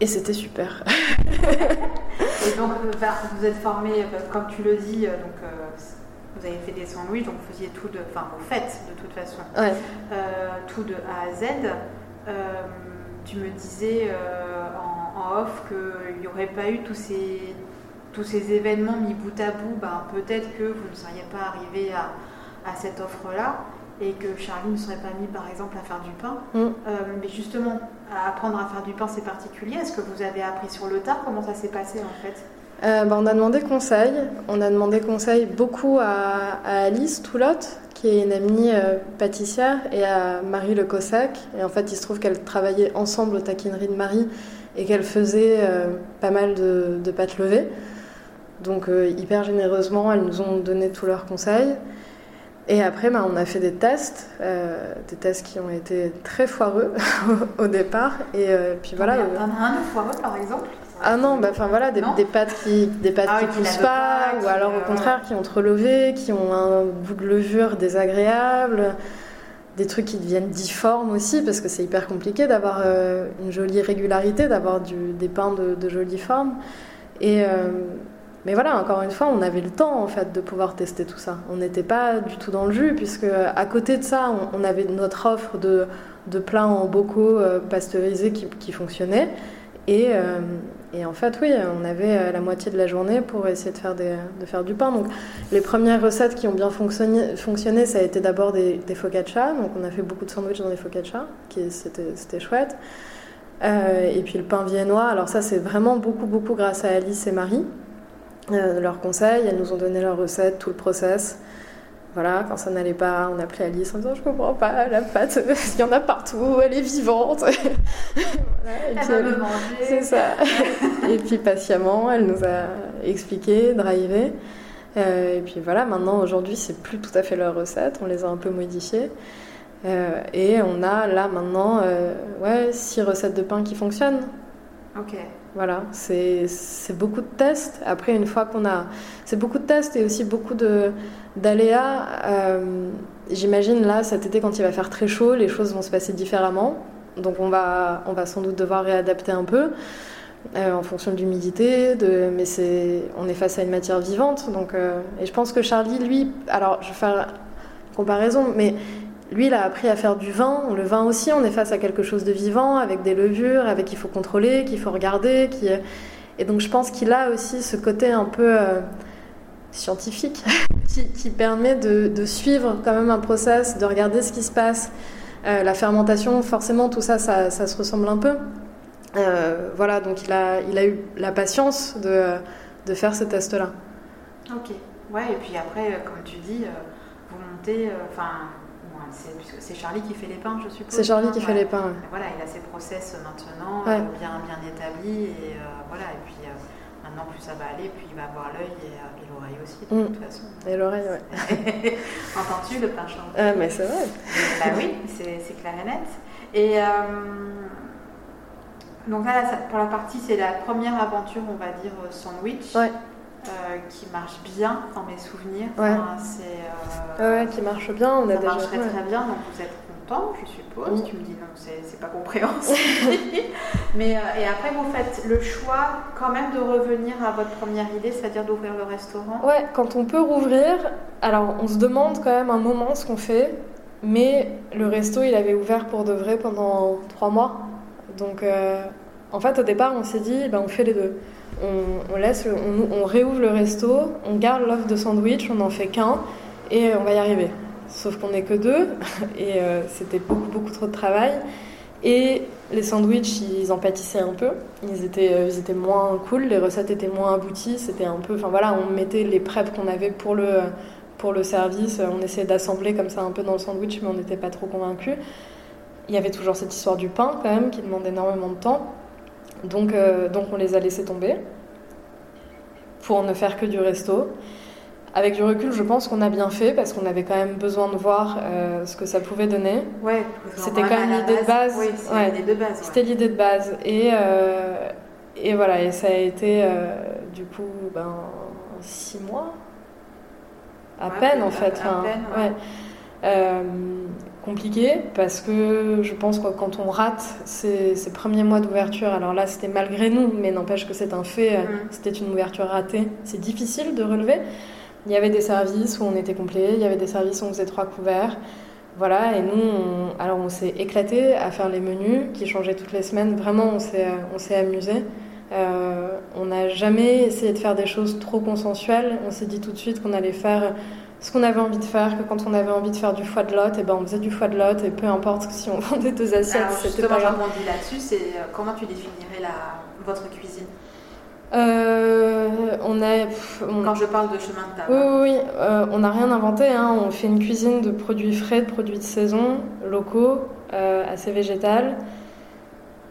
Et c'était super. et donc, euh, vous êtes formé, euh, comme tu le dis, donc, vous avez fait des sandwichs, donc vous faisiez tout de. Enfin, vous faites de toute façon. tout de A à Z. tu me disais en, en, off qu'il n'y aurait pas eu tous ces tous ces événements mis bout à bout, ben, peut-être que vous ne seriez pas arrivé à, cette offre-là et que Charlie ne serait pas mis par exemple à faire du pain. Mm. Euh, mais justement, apprendre à faire du pain, c'est particulier. Est-ce que vous avez appris sur le tard Comment ça s'est passé en fait? Euh, ben, on a demandé conseil. On a demandé conseil beaucoup à, Alice Toulotte, qui est une amie euh, pâtissière, et à Marie Le Cossac. Et en fait, il se trouve qu'elles travaillaient ensemble aux taquineries de Marie et qu'elles faisaient pas mal de, de pâtes levées. Donc euh, hyper généreusement, elles nous ont donné tous leurs conseils. Et après, bah, on a fait des tests, euh, des tests qui ont été très foireux au départ. Et euh, puis voilà. Un foireux par exemple ah non, bah, voilà, des, pâtes qui des pâtes ah qui poussent pas, ou alors au contraire qui ont trop levé, qui ont un goût de levure désagréable, des trucs qui deviennent difformes aussi, parce que c'est hyper compliqué d'avoir une jolie régularité, d'avoir des pains de, de jolies formes. Et, mais voilà, encore une fois, on avait le temps en fait de pouvoir tester tout ça. On n'était pas du tout dans le jus, puisque à côté de ça, on, avait notre offre de, de plats en bocaux euh, pasteurisés qui, qui fonctionnait. Et, euh, et, en fait, oui, on avait euh, la moitié de la journée pour essayer de faire, des, de faire du pain. Donc, les premières recettes qui ont bien fonctionné, fonctionné ça a été d'abord des, des focaccia. Donc, on a fait beaucoup de sandwichs dans des focaccia, qui c'était chouette. et puis le pain viennois. Alors ça, c'est vraiment beaucoup, beaucoup grâce à Alice et Marie. Euh, leurs conseils, elles nous ont donné leurs recettes, tout le process. Voilà, quand ça n'allait pas, on appelait Alice en disant Je comprends pas, la pâte, il y en a partout, elle est vivante. voilà, et elle va me manger. C'est ça. et puis patiemment, elle nous a expliqué, drivé. Euh, et puis voilà, maintenant, aujourd'hui, c'est plus tout à fait leurs recettes, on les a un peu modifiées. Euh, et on a là maintenant ouais, six recettes de pain qui fonctionnent. Ok. Voilà, c'est beaucoup de tests. Après, une fois qu'on a. C'est beaucoup de tests et aussi beaucoup d'aléas. Euh, J'imagine là, cet été, quand il va faire très chaud, les choses vont se passer différemment. Donc, on va, on va sans doute devoir réadapter un peu. Euh, en fonction de l'humidité, mais c'est, on est face à une matière vivante. Donc, euh, et je pense que Charlie, lui, alors je vais faire comparaison, mais lui, il a appris à faire du vin. Le vin aussi, on est face à quelque chose de vivant, avec des levures, avec qu'il faut contrôler, qu'il faut regarder. Et donc, je pense qu'il a aussi ce côté un peu euh, scientifique qui, permet de, suivre quand même un process, de regarder ce qui se passe. Euh, la fermentation, forcément, tout ça, ça, se ressemble un peu. Euh, voilà, donc il a, eu la patience de, de faire ce test-là. Ok, ouais, et puis après, comme tu dis, vous montez, enfin c'est Charlie qui fait les pains, je suppose. C'est Charlie qui fait les pains. Voilà, il a ses process maintenant euh, bien, bien établis et euh, voilà. Et puis euh, maintenant, plus ça va aller, plus il va avoir l'œil et, l'oreille aussi, de mm. toute façon. Et l'oreille, ouais. Entends-tu le pain chanté Ah, mais c'est vrai. bah oui, c'est clair et net. Et donc là, pour la partie, c'est la première aventure, on va dire, sandwich. Ouais. Qui marche bien dans mes souvenirs. Ouais. c'est, ouais, qui marche bien. On a ça déjà... marcherait très bien, donc vous êtes je suppose. Mm. Tu me dis non, c'est pas compréhensible. Mais, euh, et après, vous faites le choix quand même de revenir à votre première idée, c'est-à-dire d'ouvrir le restaurant Ouais, quand on peut rouvrir, alors on se demande quand même un moment ce qu'on fait, mais le resto, il avait ouvert pour de vrai pendant trois mois. Donc, euh, en fait, au départ, on s'est dit, ben, on fait les deux. On, laisse, on, réouvre le resto, on garde l'offre de sandwich, on n'en fait qu'un, et on va y arriver. Sauf qu'on n'est que deux et euh, c'était beaucoup, beaucoup trop de travail. Et les sandwichs, ils en pâtissaient un peu. Ils étaient, euh, ils étaient moins cool, les recettes étaient moins abouties. C'était un peu. Enfin voilà, on mettait les preps qu'on avait pour le, pour le service. On essayait d'assembler comme ça un peu dans le sandwich, mais on n'était pas trop convaincus. Il y avait toujours cette histoire du pain quand même qui demande énormément de temps. Donc, euh, donc on les a laissés tomber pour ne faire que du resto. Avec du recul, je pense qu'on a bien fait parce qu'on avait quand même besoin de voir euh, ce que ça pouvait donner. Ouais, c'était quand même l'idée de base. Oui, c'était l'idée de base. C'était l'idée de base. Et, euh, et voilà, et ça a été du coup ben, six mois. À peine en fait. À, peine. Compliqué parce que je pense que quand on rate ces, ces premiers mois d'ouverture, alors là c'était malgré nous, mais n'empêche que c'est un fait, mm. c'était une ouverture ratée, c'est difficile de relever. Il y avait des services où on était complet, il y avait des services où on faisait trois couverts. Voilà, et nous, on, alors on s'est éclaté à faire les menus qui changeaient toutes les semaines. Vraiment, on s'est, on s'est amusé. Euh, on n'a jamais essayé de faire des choses trop consensuelles. On s'est dit tout de suite qu'on allait faire ce qu'on avait envie de faire, que quand on avait envie de faire du foie de lot, et ben on faisait du foie de lot, et peu importe si on vendait deux assiettes, c'était pas grave. là-dessus, c'est euh, comment tu définirais la, votre cuisine? Euh, on a, Quand je parle de chemin de table. Oui, oui, euh, on n'a rien inventé. Hein. On fait une cuisine de produits frais, de produits de saison, locaux, euh, assez végétal.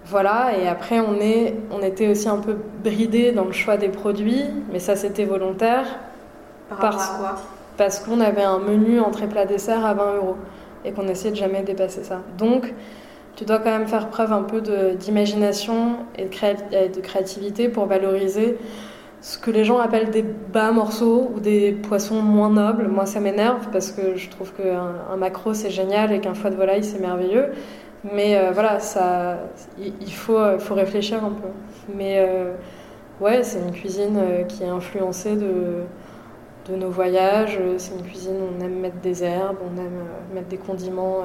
Voilà, et après on, est, on était aussi un peu bridé dans le choix des produits, mais ça c'était volontaire. Par parce, à quoi? Parce qu'on avait un menu entrée plat dessert à 20 euros et qu'on essayait de jamais dépasser ça. Donc tu dois quand même faire preuve un peu d'imagination et de, créativité pour valoriser ce que les gens appellent des bas morceaux ou des poissons moins nobles. Moi, ça m'énerve parce que je trouve qu'un un macro c'est génial et qu'un foie de volaille c'est merveilleux. Mais euh, voilà, ça, il faut, faut réfléchir un peu. Mais euh, ouais, c'est une cuisine euh, qui est influencée de, de nos voyages. C'est une cuisine où on aime mettre des herbes, on aime mettre des condiments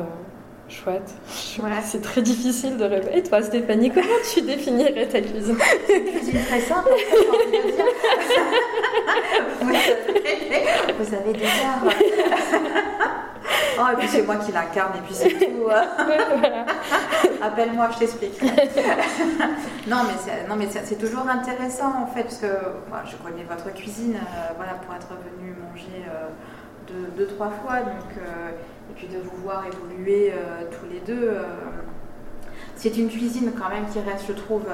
Chouette. C'est très difficile de rêver. Et toi, Stéphanie, comment tu définirais ta cuisine? C'est une cuisine très simple, vous, savez, vous avez déjà. oh, et puis c'est moi qui l'incarne, et puis c'est tout. Appelle-moi, je t'explique. non, mais c'est toujours intéressant en fait, parce que moi, je connais votre cuisine, euh, voilà, pour être venu manger euh, deux, deux, trois fois, donc. Euh, et puis de vous voir évoluer tous les deux. C'est une cuisine quand même qui reste, je trouve,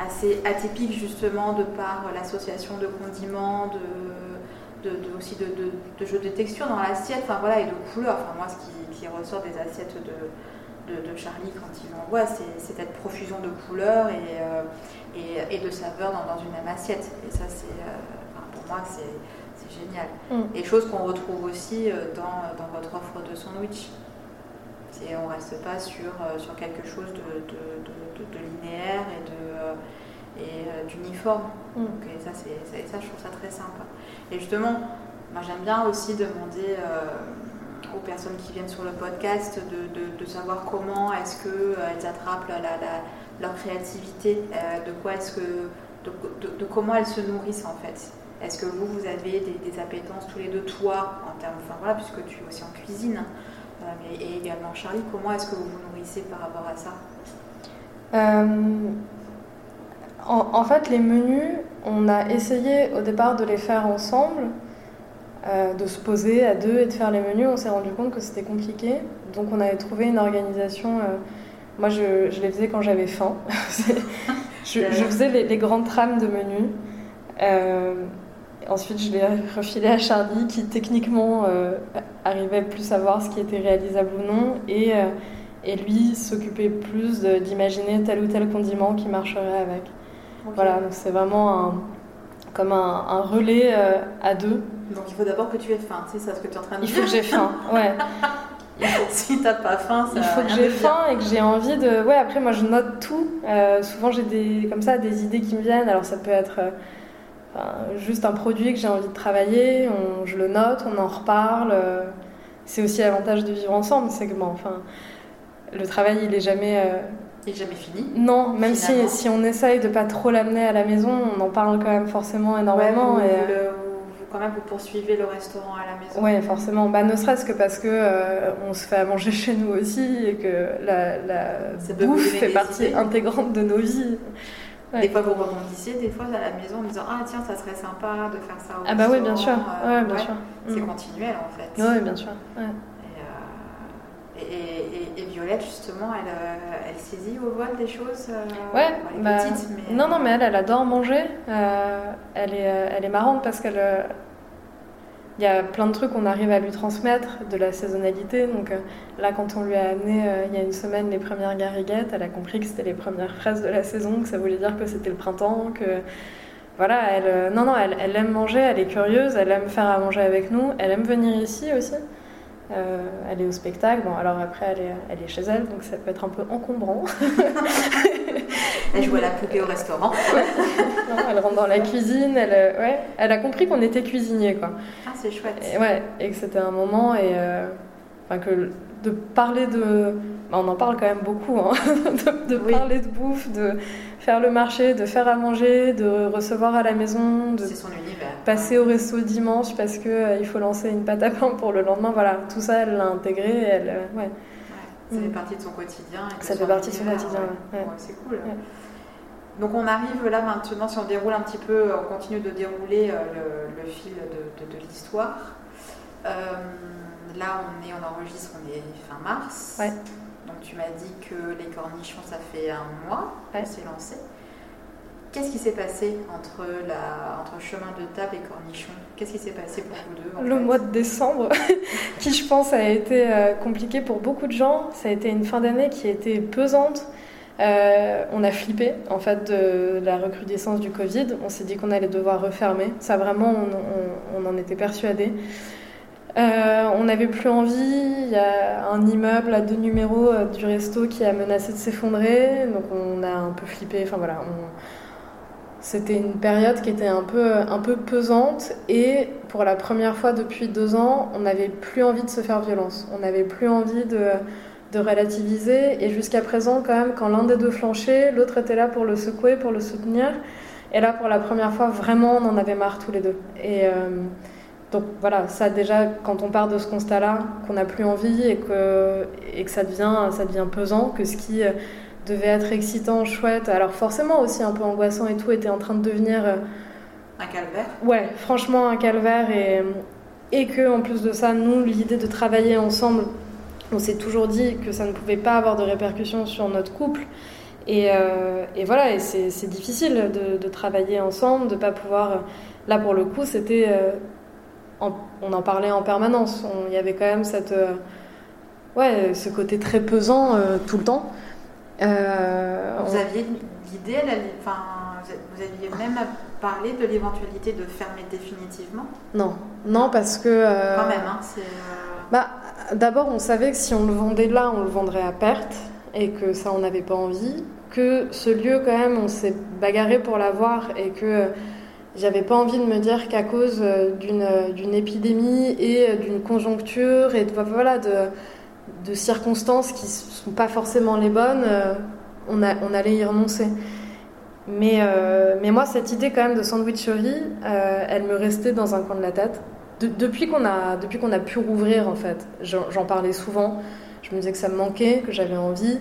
assez atypique justement de par l'association de condiments, de, aussi de, de, jeux de texture dans l'assiette, enfin voilà, et de couleurs. Enfin moi, ce qui, ressort des assiettes de, Charlie quand il m'envoie, c'est cette profusion de couleurs et, euh, et, de saveurs dans, une même assiette. Et ça, c'est, pour moi, c'est génial. Mm. Et chose qu'on retrouve aussi euh, dans, dans, votre offre de sandwich. On reste pas sur, euh, sur quelque chose de, linéaire et, de, euh, et d'uniforme. Mm. et ça, c'est, ça, je trouve ça très sympa. Et justement, moi j'aime bien aussi demander aux personnes qui viennent sur le podcast de, de savoir comment est-ce qu'elles attrapent la, la, leur créativité, de quoi est-ce que de, comment elles se nourrissent en fait. Est-ce que vous, vous avez des, appétences tous les deux, toi, en termes, enfin voilà, puisque tu es aussi en cuisine, euh, et également Charlie, comment est-ce que vous vous nourrissez par rapport à ça? Euh, en, fait, les menus, on a essayé au départ de les faire ensemble, euh, de se poser à deux et de faire les menus. On s'est rendu compte que c'était compliqué, donc on avait trouvé une organisation. moi, je, je, les faisais quand j'avais faim. je, je, faisais les, les, grandes trames de menus. Ensuite, je l'ai refilé à Charlie, qui techniquement euh, arrivait plus à voir ce qui était réalisable ou non. Et, euh, et lui s'occupait plus d'imaginer tel ou tel condiment qui marcherait avec. Voilà, donc c'est vraiment un, comme un, relais euh, à deux. Donc il faut d'abord que tu aies faim, c'est ça ce que tu es en train de dire Il faut que j'ai faim, ouais. si t'as pas faim, ça Il faut que j'ai faim et que j'ai envie de. Ouais, après moi je note tout. Euh, souvent j'ai des comme ça des idées qui me viennent. Alors ça peut être euh, juste un produit que j'ai envie de travailler. je le note, on en reparle. c'est aussi l'avantage de vivre ensemble, c'est que bon, enfin le travail il est jamais jamais fini. Non, même si, si on essaye de pas trop l'amener à la maison, on en parle quand même forcément énormément. vous, et, euh, quand même, vous poursuivez le restaurant à la maison. Oui, forcément. Bah, ne serait-ce que parce que euh, on se fait à manger chez nous aussi et que la, la bouffe fait partie intégrante de nos vies. Des fois, vous rebondissez, des fois à la maison en disant Ah, tiens, ça serait sympa de faire ça au Ah, bah oui, bien sûr. Euh, ouais, bien sûr. C'est mm. continuel en fait. Oui, bien sûr. Et, Violette, justement, elle, euh, elle saisit au vol des choses euh, Ouais, bah, mais... non, non, mais elle, elle adore manger. Euh, elle, est, elle est marrante parce qu'elle. il y a plein de trucs qu'on arrive à lui transmettre, de la saisonnalité. Donc là, quand on lui a amené il y a une semaine les premières gariguettes, elle a compris que c'était les premières fraises de la saison, que ça voulait dire que c'était le printemps, que voilà, elle, non, non, elle, elle, aime manger, elle est curieuse, elle aime faire à manger avec nous, elle aime venir ici aussi. Euh, elle est au spectacle. Bon, alors après, elle est, elle est, chez elle, donc ça peut être un peu encombrant. elle joue à la poupée au restaurant. elle rentre dans la cuisine. Elle, euh, ouais, elle a compris qu'on était cuisinier, quoi. Ah, c'est chouette. Et, ouais, et que c'était un moment et euh, que de parler de, bah, on en parle quand même beaucoup, hein, de, parler de bouffe, de faire le marché, de faire à manger, de recevoir à la maison, de passer au resto dimanche parce que euh, il faut lancer une pâte à pain pour le lendemain. Voilà, tout ça, elle l'a intégré. Elle, euh, ouais. Ça fait mm. partie de son quotidien. ça fait partie de son quotidien. c'est cool. Donc on arrive là maintenant, si on déroule un petit peu, on continue de dérouler euh, le, fil de, de, l'histoire. là, on est, on enregistre, on est fin mars. Donc tu m'as dit que les cornichons, ça fait un mois que c'est lancé. Qu'est-ce qui s'est passé entre, la, entre chemin de table et cornichons? Qu'est-ce qui s'est passé pour vous deux Le mois de décembre, qui je pense a été euh, compliqué pour beaucoup de gens. Ça a été une fin d'année qui a été pesante. Euh, on a flippé en fait de la recrudescence du Covid. On s'est dit qu'on allait devoir refermer. Ça vraiment, on, on en était persuadés. Euh, on n'avait plus envie. Il y a un immeuble à deux numéros euh, du resto qui a menacé de s'effondrer. Donc on a un peu flippé. Enfin voilà. C'était une période qui était un peu, un peu pesante. Et pour la première fois depuis deux ans, on n'avait plus envie de se faire violence. On n'avait plus envie de, relativiser. Et jusqu'à présent, quand même, quand l'un des deux flanchait, l'autre était là pour le secouer, pour le soutenir. Et là, pour la première fois, vraiment, on en avait marre tous les deux. Euh, donc voilà, ça déjà, quand on part de ce constat-là, qu'on n'a plus envie et que, et que ça, devient, ça devient pesant, que ce qui euh, devait être excitant, chouette, alors forcément aussi un peu angoissant et tout, était en train de devenir... Euh, un calvaire Ouais, franchement un calvaire et, et que en plus de ça, nous, l'idée de travailler ensemble, on s'est toujours dit que ça ne pouvait pas avoir de répercussions sur notre couple. Et, euh, et voilà, et c'est difficile de, de, travailler ensemble, de ne pas pouvoir... Là, pour le coup, c'était on en parlait en permanence. Il y avait quand même cette, euh, ouais, ce côté très pesant euh, tout le temps. Euh, vous aviez l'idée, enfin, vous aviez même parlé de l'éventualité de fermer définitivement? Non, non, parce que. quand même, hein, Bah, D'abord, on savait que si on le vendait là, on le vendrait à perte et que ça, on n'avait pas envie. Que ce lieu, quand même, on s'est bagarré pour l'avoir et que j'avais pas envie de me dire qu'à cause euh, euh, d'une épidémie et euh, d'une conjoncture et de, voilà, de, de, circonstances qui sont pas forcément les bonnes, on, a, on allait y renoncer. Mais, mais moi, cette idée quand même de sandwicherie, elle me restait dans un coin de la tête. depuis qu'on a, depuis qu'on a pu rouvrir, en fait, j'en parlais souvent. Je me disais que ça me manquait, que j'avais envie.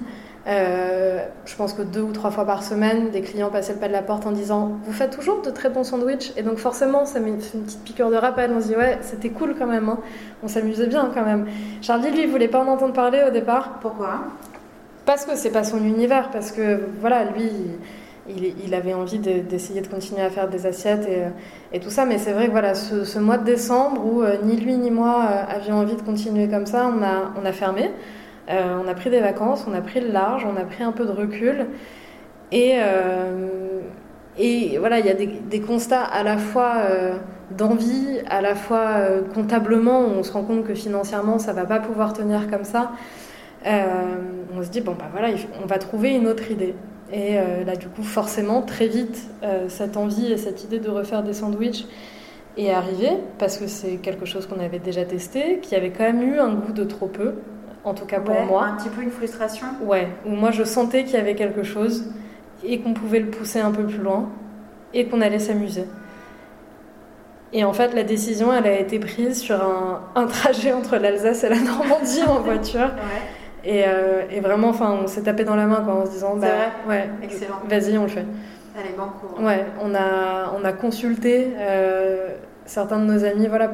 Euh, je pense que deux ou trois fois par semaine, des clients passaient le pas de la porte en disant Vous faites toujours de très bons sandwichs Et donc, forcément, ça met une petite piqûre de rappel. On se dit Ouais, c'était cool quand même. Hein. On s'amusait bien quand même. Charlie, lui, il voulait pas en entendre parler au départ. Pourquoi? Parce que c'est pas son univers. Parce que, voilà, lui. Il, avait envie d'essayer de, continuer à faire des assiettes et, tout ça. Mais c'est vrai que voilà, ce, mois de décembre où euh, ni lui ni moi euh, avions envie de continuer comme ça, on a, on a fermé. On a pris des vacances, on a pris le large, on a pris un peu de recul. Et, et voilà, il y a des, constats à la fois d'envie, à la fois comptablement, on se rend compte que financièrement, ça va pas pouvoir tenir comme ça. on se dit, bon, bah voilà, on va trouver une autre idée. Et euh, là, du coup, forcément, très vite, euh, cette envie et cette idée de refaire des sandwichs est arrivée, parce que c'est quelque chose qu'on avait déjà testé, qui avait quand même eu un goût de trop peu, en tout cas pour moi. Un petit peu une frustration Ouais, où moi je sentais qu'il y avait quelque chose, et qu'on pouvait le pousser un peu plus loin, et qu'on allait s'amuser. Et en fait, la décision, elle a été prise sur un, un trajet entre l'Alsace et la Normandie en voiture. ouais. Euh, et, vraiment, enfin, on s'est tapé dans la main quoi, en se disant, bah, ouais, excellent. Vas-y, on le fait. Allez, banco. Ouais, on a, on a consulté euh, certains de nos amis, voilà,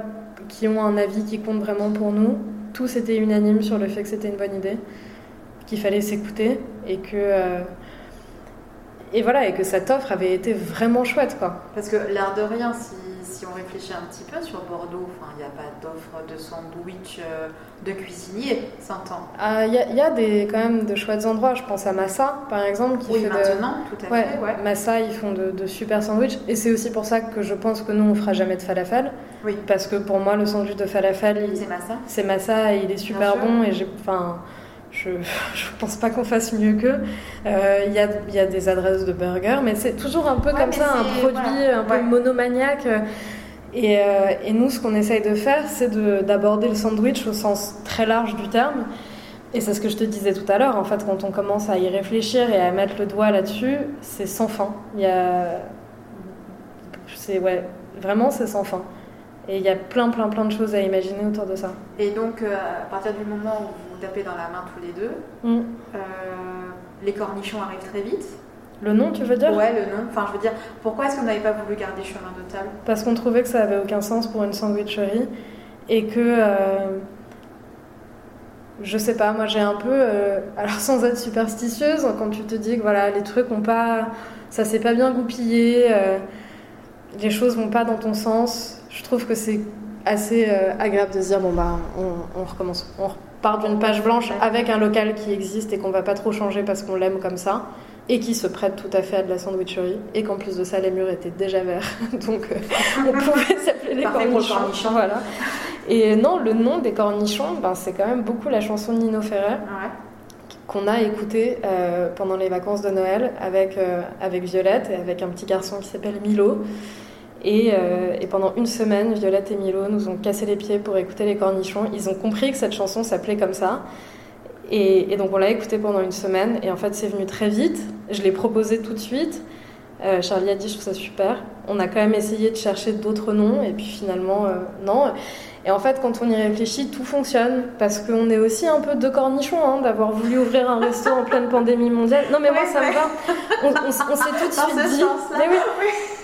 qui ont un avis qui compte vraiment pour nous. Tous étaient unanimes sur le fait que c'était une bonne idée, qu'il fallait s'écouter et que. Euh, et voilà, et que cette offre avait été vraiment chouette, quoi. Parce que l'air de rien, si si on réfléchit un petit peu sur Bordeaux, il n'y a pas d'offre de sandwich euh, de cuisinier, s'entend. Ah, il y, a des, quand même de chouettes endroits. Je pense à Massa, par exemple. Qui oui, maintenant, tout à fait. Ouais. Massa, ils font de, super sandwichs. Et c'est aussi pour ça que je pense que nous, on fera jamais de falafel. Oui. Parce que pour moi, le sandwich de falafel, c'est Massa. C'est Massa et il est super bon. Et j'ai, enfin, je ne pense pas qu'on fasse mieux qu'eux. Euh, il y, a, y, a, des adresses de burgers, mais c'est toujours un peu comme ça, un produit un peu monomaniaque. Et, euh, et, nous, ce qu'on essaye de faire, c'est d'aborder le sandwich au sens très large du terme. Et c'est ce que je te disais tout à l'heure, en fait, quand on commence à y réfléchir et à mettre le doigt là-dessus, c'est sans fin. Il y a... C'est, ouais, vraiment, c'est sans fin. Et il y a plein, plein, plein de choses à imaginer autour de ça. Et donc, euh, à partir du moment où vous tapez dans la main tous les deux, mm. euh, les cornichons arrivent très vite. Le nom, tu veux dire Ouais, le nom. Enfin, je veux dire, pourquoi est-ce qu'on n'avait pas voulu garder chemin de table Parce qu'on trouvait que ça avait aucun sens pour une sandwicherie et que. Euh, je sais pas, moi j'ai un peu. alors, sans être superstitieuse, quand tu te dis que voilà, les trucs ont pas. Ça s'est pas bien goupillé, les choses vont pas dans ton sens je trouve que c'est assez euh, agréable de se dire bon bah on, recommence, on repart d'une page blanche avec un local qui existe et qu'on va pas trop changer parce qu'on l'aime comme ça et qui se prête tout à fait à de la sandwicherie et qu'en plus de ça les murs étaient déjà verts. Donc euh, on pouvait s'appeler les cornichons, voilà. Et non le nom des cornichons ben, c'est quand même beaucoup la chanson de Nino Ferrer qu'on a écouté euh, pendant les vacances de Noël avec, avec Violette et avec un petit garçon qui s'appelle Milo. Euh, et, pendant une semaine, Violette et Milo nous ont cassé les pieds pour écouter les cornichons. Ils ont compris que cette chanson s'appelait comme ça. Et, donc on l'a écoutée pendant une semaine. Et en fait, c'est venu très vite. Je l'ai proposé tout de suite. Euh, Charlie a dit, je trouve ça super. On a quand même essayé de chercher d'autres noms. Et puis finalement, euh, non. Et en fait, quand on y réfléchit, tout fonctionne. Parce qu'on est aussi un peu de cornichons hein, d'avoir voulu ouvrir un resto en pleine pandémie mondiale. Non, mais moi, ça me va. On, s'est tout de suite dit.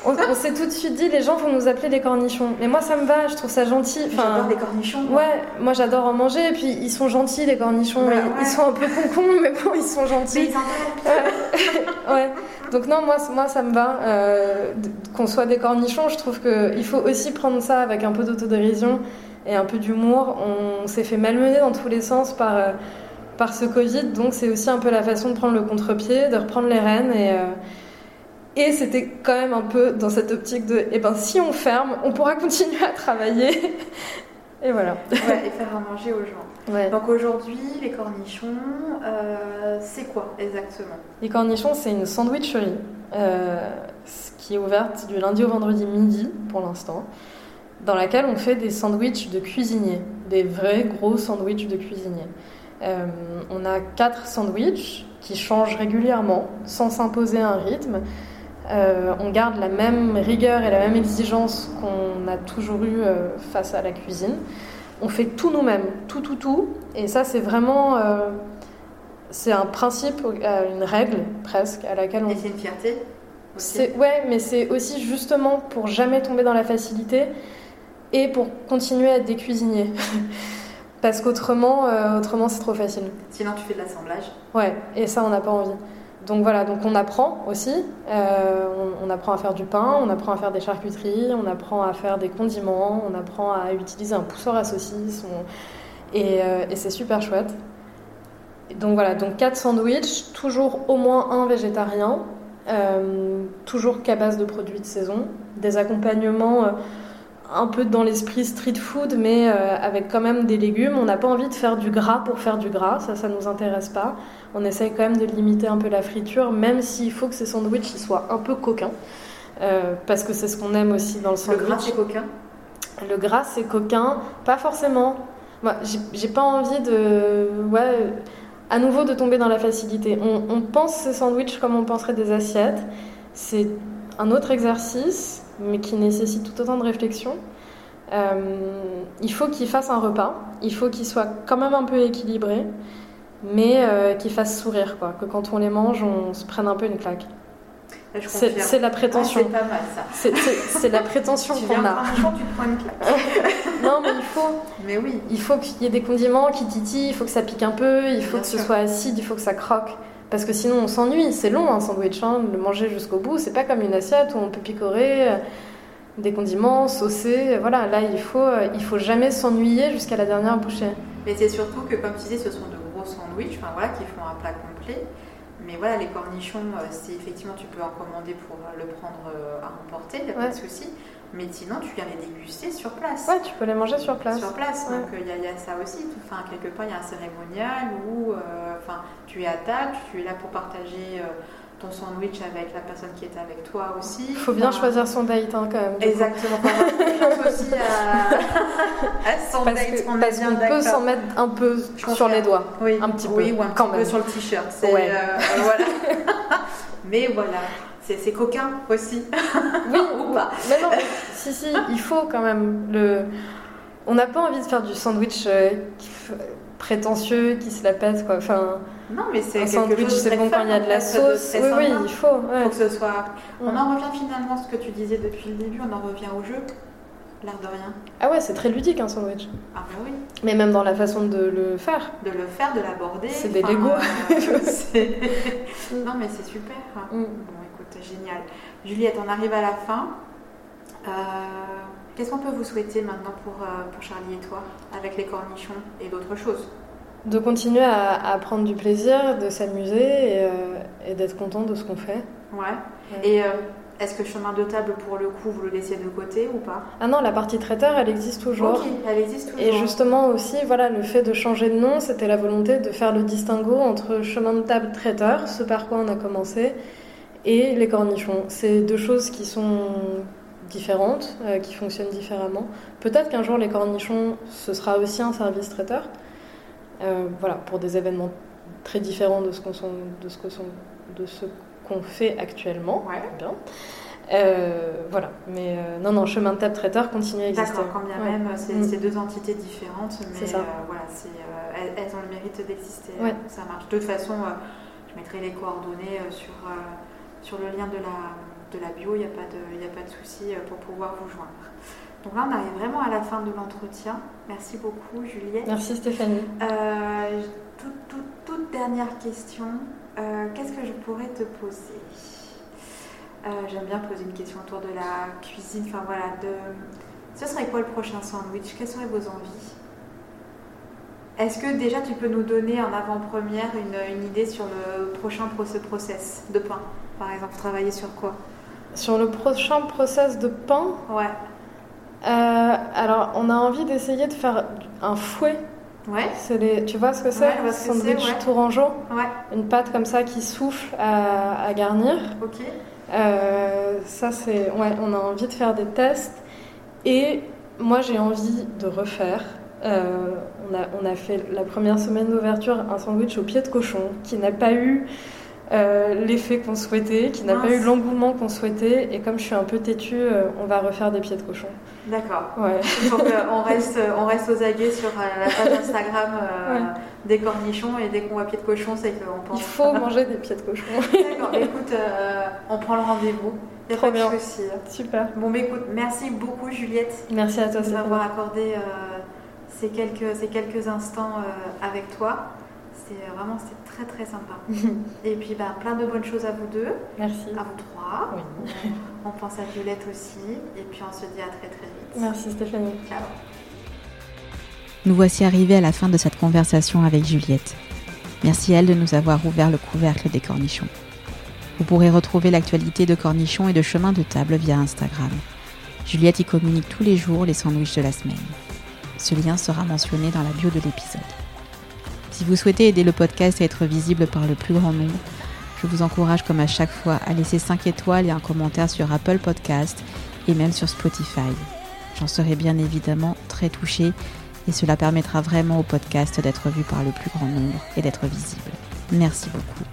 On, s'est tout de suite dit, les gens vont nous appeler les cornichons. Mais moi, ça me va, je trouve ça gentil. Enfin, j'adore les cornichons. Ouais, moi, j'adore en manger. Et puis, ils sont gentils, les cornichons. ils, sont un peu concons, mais bon, ils sont gentils. ouais. Donc, non, moi, moi ça me va. Euh, qu'on soit des cornichons, je trouve qu'il faut aussi prendre ça avec un peu d'autodérision et un peu d'humour. On s'est fait malmener dans tous les sens par, euh, par ce Covid, donc c'est aussi un peu la façon de prendre le contre-pied, de reprendre les rênes et. Euh, et c'était quand même un peu dans cette optique de, eh ben, si on ferme, on pourra continuer à travailler. et voilà. et faire à manger aux gens. Donc aujourd'hui, les cornichons, euh, c'est quoi exactement? Les cornichons, c'est une sandwicherie qui est ouverte du lundi au vendredi midi pour l'instant dans laquelle on fait des sandwichs de cuisiniers, des vrais gros sandwichs de cuisiniers. Euh, on a quatre sandwichs qui changent régulièrement sans s'imposer un rythme. Euh, on garde la même rigueur et la même exigence qu'on a toujours eu euh, face à la cuisine. On fait tout nous-mêmes, tout, tout, tout. Et ça, c'est vraiment. c'est un principe, une règle presque à laquelle on. Et c'est une fierté Ouais, mais c'est aussi justement pour jamais tomber dans la facilité et pour continuer à être des cuisiniers. Parce qu'autrement, euh, autrement c'est trop facile. Sinon, tu fais de l'assemblage. Ouais, et ça, on n'a pas envie. Donc voilà, donc on apprend aussi. Euh, on, apprend à faire du pain, on apprend à faire des charcuteries, on apprend à faire des condiments, on apprend à utiliser un pousseur à saucisses. Et, euh, et c'est super chouette. Donc voilà, donc 4 sandwichs, toujours au moins un végétarien, euh, toujours qu'à base de produits de saison, des accompagnements un peu dans l'esprit street food, mais avec quand même des légumes. On n'a pas envie de faire du gras pour faire du gras, ça, ça nous intéresse pas. On essaye quand même de limiter un peu la friture, même s'il faut que ces sandwichs ils soient un peu coquins, parce que c'est ce qu'on aime aussi dans le sandwich. Le gras c'est coquin? Le gras c'est coquin, pas forcément. Moi, j'ai pas envie de. Ouais à nouveau de tomber dans la facilité. On, pense ces sandwichs comme on penserait des assiettes. C'est un autre exercice, mais qui nécessite tout autant de réflexion. Euh, il faut qu'il fasse un repas, il faut qu'il soit quand même un peu équilibré, mais euh, qu'il fasse sourire, quoi. Que quand on les mange, on se prenne un peu une claque. C'est la prétention. c'est pas mal ça. C'est la prétention qu'on a. tu te prends une claque. non, mais il faut. Mais oui. Il faut qu'il y ait des condiments qui titillent, il faut que ça pique un peu, il faut que ce soit acide, il faut que ça croque. Parce que sinon on s'ennuie. C'est long un sandwich, hein, le manger jusqu'au bout. C'est pas comme une assiette où on peut picorer euh, des condiments, saucer. Voilà, là il faut, euh, il faut jamais s'ennuyer jusqu'à la dernière bouchée. Mais c'est surtout que, comme tu dis, ce sont de gros sandwichs, enfin voilà, qui font un plat complet. Mais voilà, les cornichons, euh, c'est effectivement, tu peux en commander pour le prendre à emporter, il n'y a pas de souci. Mais sinon, tu viens les déguster sur place. Ouais, tu peux les manger sur place. Sur place, donc il y, a ça aussi. Enfin, quelque part, il y a un cérémonial où euh, enfin, tu es à table, tu es là pour partager euh, ton sandwich avec la personne qui est avec toi aussi. Il faut bien choisir son date hein, quand même. Exactement. aussi à, à son parce date. on parce qu'on peut s'en mettre un peu sur les doigts. Oui, un petit oui, peu. ou un petit peu sur le t-shirt. Ouais. Euh, voilà. Mais voilà c'est coquin aussi. Oui, ou pas. Mais non, si, si, il faut quand même. Le... On n'a pas envie de faire du sandwich euh, prétentieux qui se la pète, quoi. Enfin, non, mais c'est un sandwich, c'est bon quand il y a de la sauce. Oui, oui, il faut. Ouais. faut que ce soit. On en revient finalement à ce que tu disais depuis le début, on en revient au jeu. L'air de rien. Ah ouais, c'est très ludique un sandwich. Ah bah oui. Mais même dans la façon de le faire. De le faire, de l'aborder. C'est des Lego. Euh, non mais c'est super. Mm génial. Juliette, on arrive à la fin. Euh, qu'est-ce qu'on peut vous souhaiter maintenant pour, euh, pour Charlie et toi, avec les cornichons et d'autres choses? De continuer à, prendre du plaisir, de s'amuser et, euh, d'être content de ce qu'on fait. Ouais. Et est-ce que chemin de table, pour le coup, vous le laissiez de côté ou pas? Ah non, la partie traiteur, elle existe toujours. Ok, elle existe toujours. Et justement aussi, voilà, le fait de changer de nom, c'était la volonté de faire le distinguo entre chemin de table traiteur, ce par quoi on a commencé, et les cornichons. C'est deux choses qui sont différentes, euh, qui fonctionnent différemment. Peut-être qu'un jour les cornichons, ce sera aussi un service traiteur. Euh, voilà, pour des événements très différents de ce qu'on de ce fait actuellement. Ouais. Bien. Euh, voilà, mais non, non, chemin de table traiteur continue à exister. D'accord, quand bien même, mm. c'est deux entités différentes, mais ça. voilà, elles, elles, ont le mérite d'exister. Ouais. Ça marche. De toute façon, je mettrai les coordonnées sur sur le lien de la, de la bio, il n'y a pas de, a pas de souci euh, pour pouvoir vous joindre. Donc là, on arrive vraiment à la fin de l'entretien. Merci beaucoup, Juliette. Merci, Stéphanie. Euh, toute, dernière question. Euh, qu'est-ce que je pourrais te poser? J'aime bien poser une question autour de la cuisine. Enfin voilà, de... ce serait quoi le prochain sandwich? Quelles seraient vos envies? Est-ce que déjà tu peux nous donner en avant-première une, une, idée sur le prochain process de pain par exemple? Travailler sur quoi? Sur le prochain process de pain Ouais. Euh, alors, on a envie d'essayer de faire un fouet. Ouais. Les, tu vois ce que c'est? Ouais, Sandwich ouais. tourangeau. Ouais. Une pâte comme ça qui souffle à, garnir. Ok. Euh, ça, c'est. Ouais, on a envie de faire des tests. Et moi, j'ai envie de refaire. Euh, on, a, on a fait la première semaine d'ouverture un sandwich au pied de cochon qui n'a pas eu euh, l'effet qu'on souhaitait, qui n'a pas eu l'engouement qu'on souhaitait. Et comme je suis un peu têtue, euh, on va refaire des pieds de cochon. D'accord. Ouais. Donc on reste, on reste aux aguets sur euh, la page Instagram des cornichons et dès qu'on voit pieds de cochon, c'est qu'on pense. Il faut manger des pieds de cochon. D'accord. écoute, on prend le rendez-vous. Trop bien. Super. Bon, mais écoute, merci beaucoup Juliette. Merci à toi. De m'avoir accordé ces quelques, ces quelques instants avec toi. C'est vraiment très très sympa. et puis bah, plein de bonnes choses à vous deux. Merci. À vous trois. On pense à Violette aussi. Et puis on se dit à très très vite. Merci Stéphanie. Ciao. Nous voici arrivés à la fin de cette conversation avec Juliette. Merci à elle de nous avoir ouvert le couvercle des cornichons. Vous pourrez retrouver l'actualité de cornichons et de chemin de table via Instagram. Juliette y communique tous les jours les sandwichs de la semaine. Ce lien sera mentionné dans la bio de l'épisode. Si vous souhaitez aider le podcast à être visible par le plus grand nombre, je vous encourage comme à chaque fois à laisser 5 étoiles et un commentaire sur Apple Podcast et même sur Spotify. J'en serai bien évidemment très touchée et cela permettra vraiment au podcast d'être vu par le plus grand nombre et d'être visible. Merci beaucoup.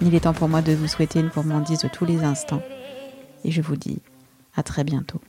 Il est temps pour moi de vous souhaiter une gourmandise de tous les instants et je vous dis à très bientôt.